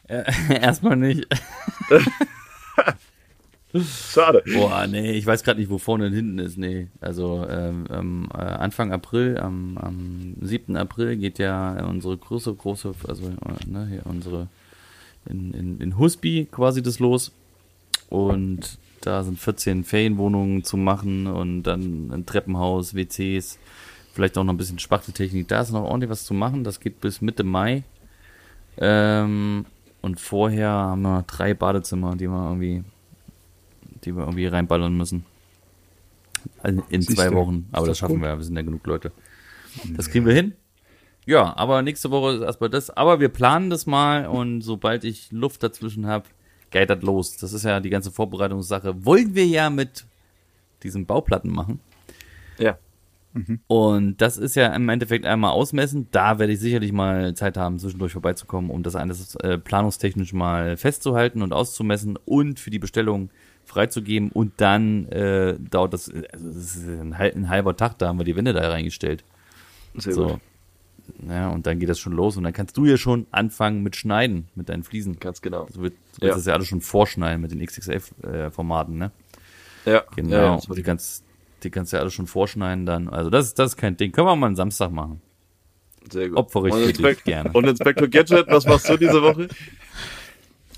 Erstmal nicht. Schade. Boah, nee, ich weiß gerade nicht, wo vorne und hinten ist. Nee, also ähm, ähm, äh, Anfang April, am, am 7. April geht ja unsere große, große, also äh, ne, hier unsere in, in, in Husby quasi das los. Und da sind 14 Ferienwohnungen zu machen und dann ein Treppenhaus, WCs, vielleicht auch noch ein bisschen Spachteltechnik. Da ist noch ordentlich was zu machen. Das geht bis Mitte Mai. Ähm, und vorher haben wir drei Badezimmer, die wir irgendwie die wir irgendwie reinballern müssen. In, in zwei Wochen. Aber das doch schaffen gut. wir, wir sind ja genug Leute. Das kriegen wir hin. Ja, aber nächste Woche ist erstmal das. Aber wir planen das mal und sobald ich Luft dazwischen habe, geht das los. Das ist ja die ganze Vorbereitungssache. Wollen wir ja mit diesen Bauplatten machen. Ja. Und das ist ja im Endeffekt einmal ausmessen. Da werde ich sicherlich mal Zeit haben, zwischendurch vorbeizukommen, um das alles äh, planungstechnisch mal festzuhalten und auszumessen und für die Bestellung freizugeben. Und dann äh, dauert das, also das ist ein, ein halber Tag, da haben wir die Wände da reingestellt. Sehr so. gut. Ja, und dann geht das schon los und dann kannst du ja schon anfangen mit Schneiden, mit deinen Fliesen. Ganz genau. Du, wird, du Ja. das ja alles schon vorschneiden mit den XXL-Formaten, ne? Ja. Genau. Ja, die, kannst, die kannst du ja alle schon vorschneiden dann. Also das, ist- das ist kein Ding. Können wir mal einen Samstag machen. Sehr gut. Opfere ich und für Inspek dich gerne. Und Inspektor Gadget, was machst du diese Woche?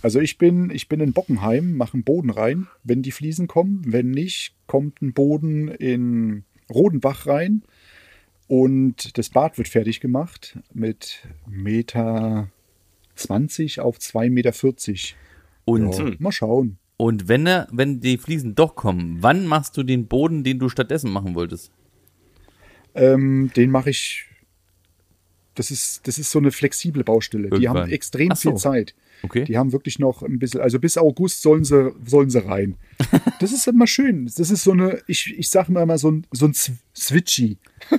Also ich bin, ich bin in Bockenheim, mache einen Boden rein, wenn die Fliesen kommen. Wenn nicht, kommt ein Boden in Rodenbach rein und das Bad wird fertig gemacht mit Meter 20 auf 2,40 Meter. Und, Ja, mal schauen. Und wenn, er, wenn die Fliesen doch kommen, wann machst du den Boden, den du stattdessen machen wolltest? Ähm, den mache ich. Das ist, das ist so eine flexible Baustelle. Die Irgendwann. haben extrem so. viel Zeit. Okay. Die haben wirklich noch ein bisschen, also bis August sollen sie, sollen sie rein. Das ist immer schön. Das ist so eine, ich, ich sage mal, so ein, so ein Sw- Switchy.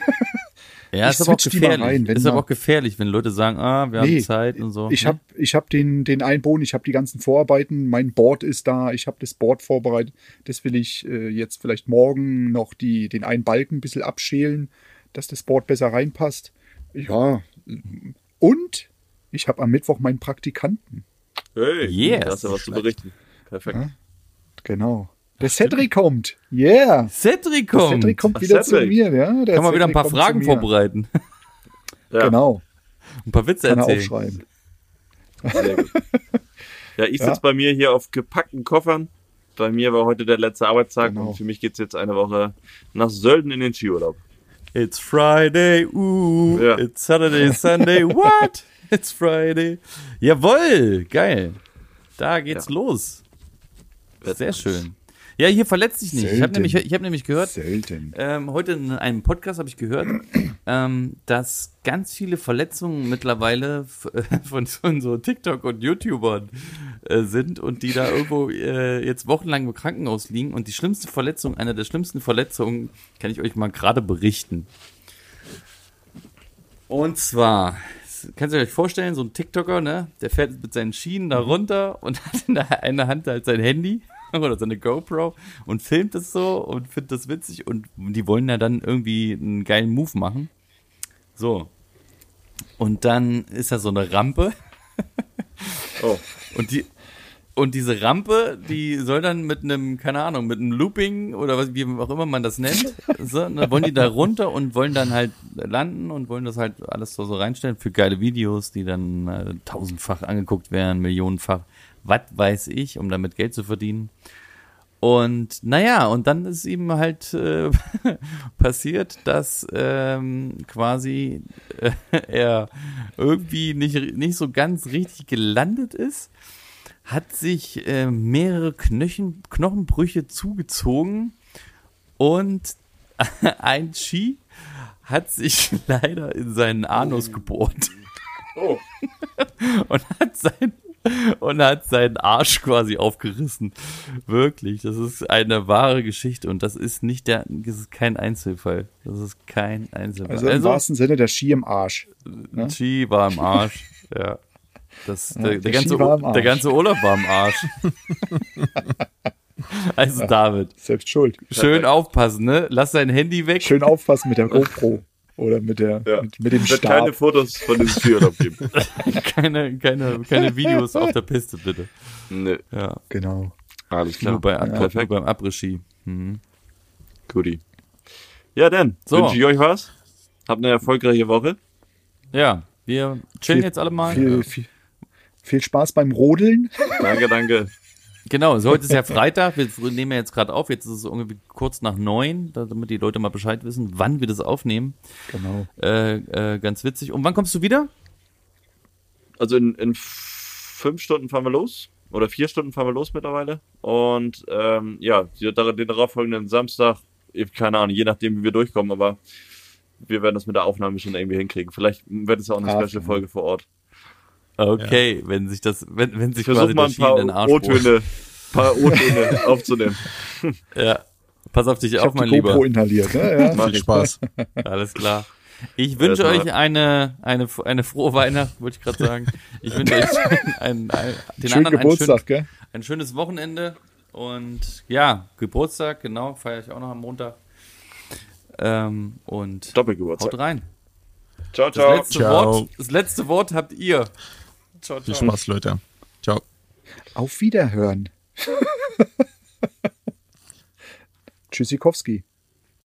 ja, ich ist aber auch gefährlich. rein, wenn ist aber auch gefährlich, wenn Leute sagen, ah, wir haben Zeit und so. Ich habe ich hab den, den Einboden, ich habe die ganzen Vorarbeiten, mein Board ist da, ich habe das Board vorbereitet. Das will ich äh, jetzt vielleicht morgen noch die, den einen Balken ein bisschen abschälen, dass das Board besser reinpasst. Ja, und ich habe am Mittwoch meinen Praktikanten. Hey, Yes. da hast du was zu berichten. Perfekt. Genau. Der Cedric kommt. Yeah. Cedric Der kommt. Cedric kommt Ach, wieder Cedric. zu mir. Ja, der Kann man wieder ein paar Fragen vorbereiten. Ja, Genau, ein paar Witze kann er erzählen. aufschreiben. sehr gut. Ja, ich Ja. sitze bei mir hier auf gepackten Koffern. Bei mir war heute der letzte Arbeitstag Genau. und für mich geht's jetzt eine Woche nach Sölden in den Skiurlaub. It's Friday, ooh. Ja. It's Saturday, Sunday, what? It's Friday. Jawoll, geil. Da geht's Ja. los. Sehr schön. Ja, hier verletzt dich nicht. Ich habe Selten. nämlich, ich hab nämlich gehört, Selten. ähm, heute in einem Podcast habe ich gehört, ähm, dass ganz viele Verletzungen mittlerweile von, von so TikTok und YouTubern äh, sind und die da irgendwo äh, jetzt wochenlang im Krankenhaus liegen. Und die schlimmste Verletzung, eine der schlimmsten Verletzungen, kann ich euch mal gerade berichten. Und zwar, kannst ihr euch vorstellen, so ein TikToker, ne, der fährt mit seinen Schienen da runter und hat in der einen Hand halt sein Handy oder seine GoPro und filmt es so und findet das witzig und die wollen ja dann irgendwie einen geilen Move machen. So. Und dann ist da so eine Rampe Oh, und die Und diese Rampe, die soll dann mit einem, keine Ahnung, mit einem Looping oder was, wie auch immer man das nennt, so, dann wollen die da runter und wollen dann halt landen und wollen das halt alles so, so reinstellen für geile Videos, die dann äh, tausendfach angeguckt werden, millionenfach, was weiß ich, um damit Geld zu verdienen. Und naja, und dann ist ihm halt äh, passiert, dass ähm, quasi äh, er irgendwie nicht, nicht so ganz richtig gelandet ist, hat sich äh, mehrere Knöchen, Knochenbrüche zugezogen und ein Ski hat sich leider in seinen Anus gebohrt. Oh. und hat sein und hat seinen Arsch quasi aufgerissen. Wirklich, das ist eine wahre Geschichte und das ist nicht der, das ist kein Einzelfall. Das ist kein Einzelfall. Also im wahrsten Sinne der Ski im Arsch. ne? Ski war im Arsch. ja. Das, Ja, der, der der, ganze, Ski war im Arsch. der ganze Urlaub war im Arsch. also David, Selbst schuld. schön aufpassen, ne? Lass dein Handy weg. Schön aufpassen mit der GoPro. Oder mit, der, Ja. mit, mit dem wird keine Stab. Fotos von diesem Skiurlaub geben. keine, keine, keine Videos auf der Piste, bitte. Nee, Ja, Genau. alles klar. nur, bei, nur perfekt. beim Après-Ski. Mhm. Guti. Ja, dann So. wünsche ich euch was. Habt eine erfolgreiche Woche. Ja, wir chillen Viel- jetzt alle mal. Viel, viel, viel Spaß beim Rodeln. Danke, danke. Genau, so heute ist ja Freitag, wir nehmen ja jetzt gerade auf, jetzt ist es irgendwie kurz nach neun, da- damit die Leute mal Bescheid wissen, wann wir das aufnehmen. Genau. Äh, äh, ganz witzig. Und wann kommst du wieder? Also in, in fünf Stunden fahren wir los. Oder vier Stunden fahren wir los mittlerweile. Und ähm, ja, die- den darauffolgenden Samstag, ich- keine Ahnung, je nachdem, wie wir durchkommen, aber wir werden das mit der Aufnahme schon irgendwie hinkriegen. Vielleicht wird es ja auch eine Ah, Special-Folge vor Ort. Okay, wenn sich das, wenn, wenn Ich sich versuche quasi mal ein Ski in den paar Arsch. O-Töne, paar O-Töne aufzunehmen. Ja. Pass auf dich Ich auf, mein die Lieber. GoPro inhaliert. Ne? Ja. Mach Viel ich. Spaß. Alles klar. Ich wünsche euch eine, eine, eine frohe Weihnacht, wollte ich gerade sagen. Ich wünsche euch ein, ein, den Schönen anderen ein, Geburtstag, schön, gell? ein schönes Wochenende und ja, Geburtstag, genau, feiere ich auch noch am Montag. Ähm, und Doppelgeburtstag. haut rein. Ciao, Das ciao. letzte, Ciao. Wort, das letzte Wort habt ihr. Ciao, Viel ciao. Spaß, Leute. Ciao. Auf Wiederhören. Tschüssikowski.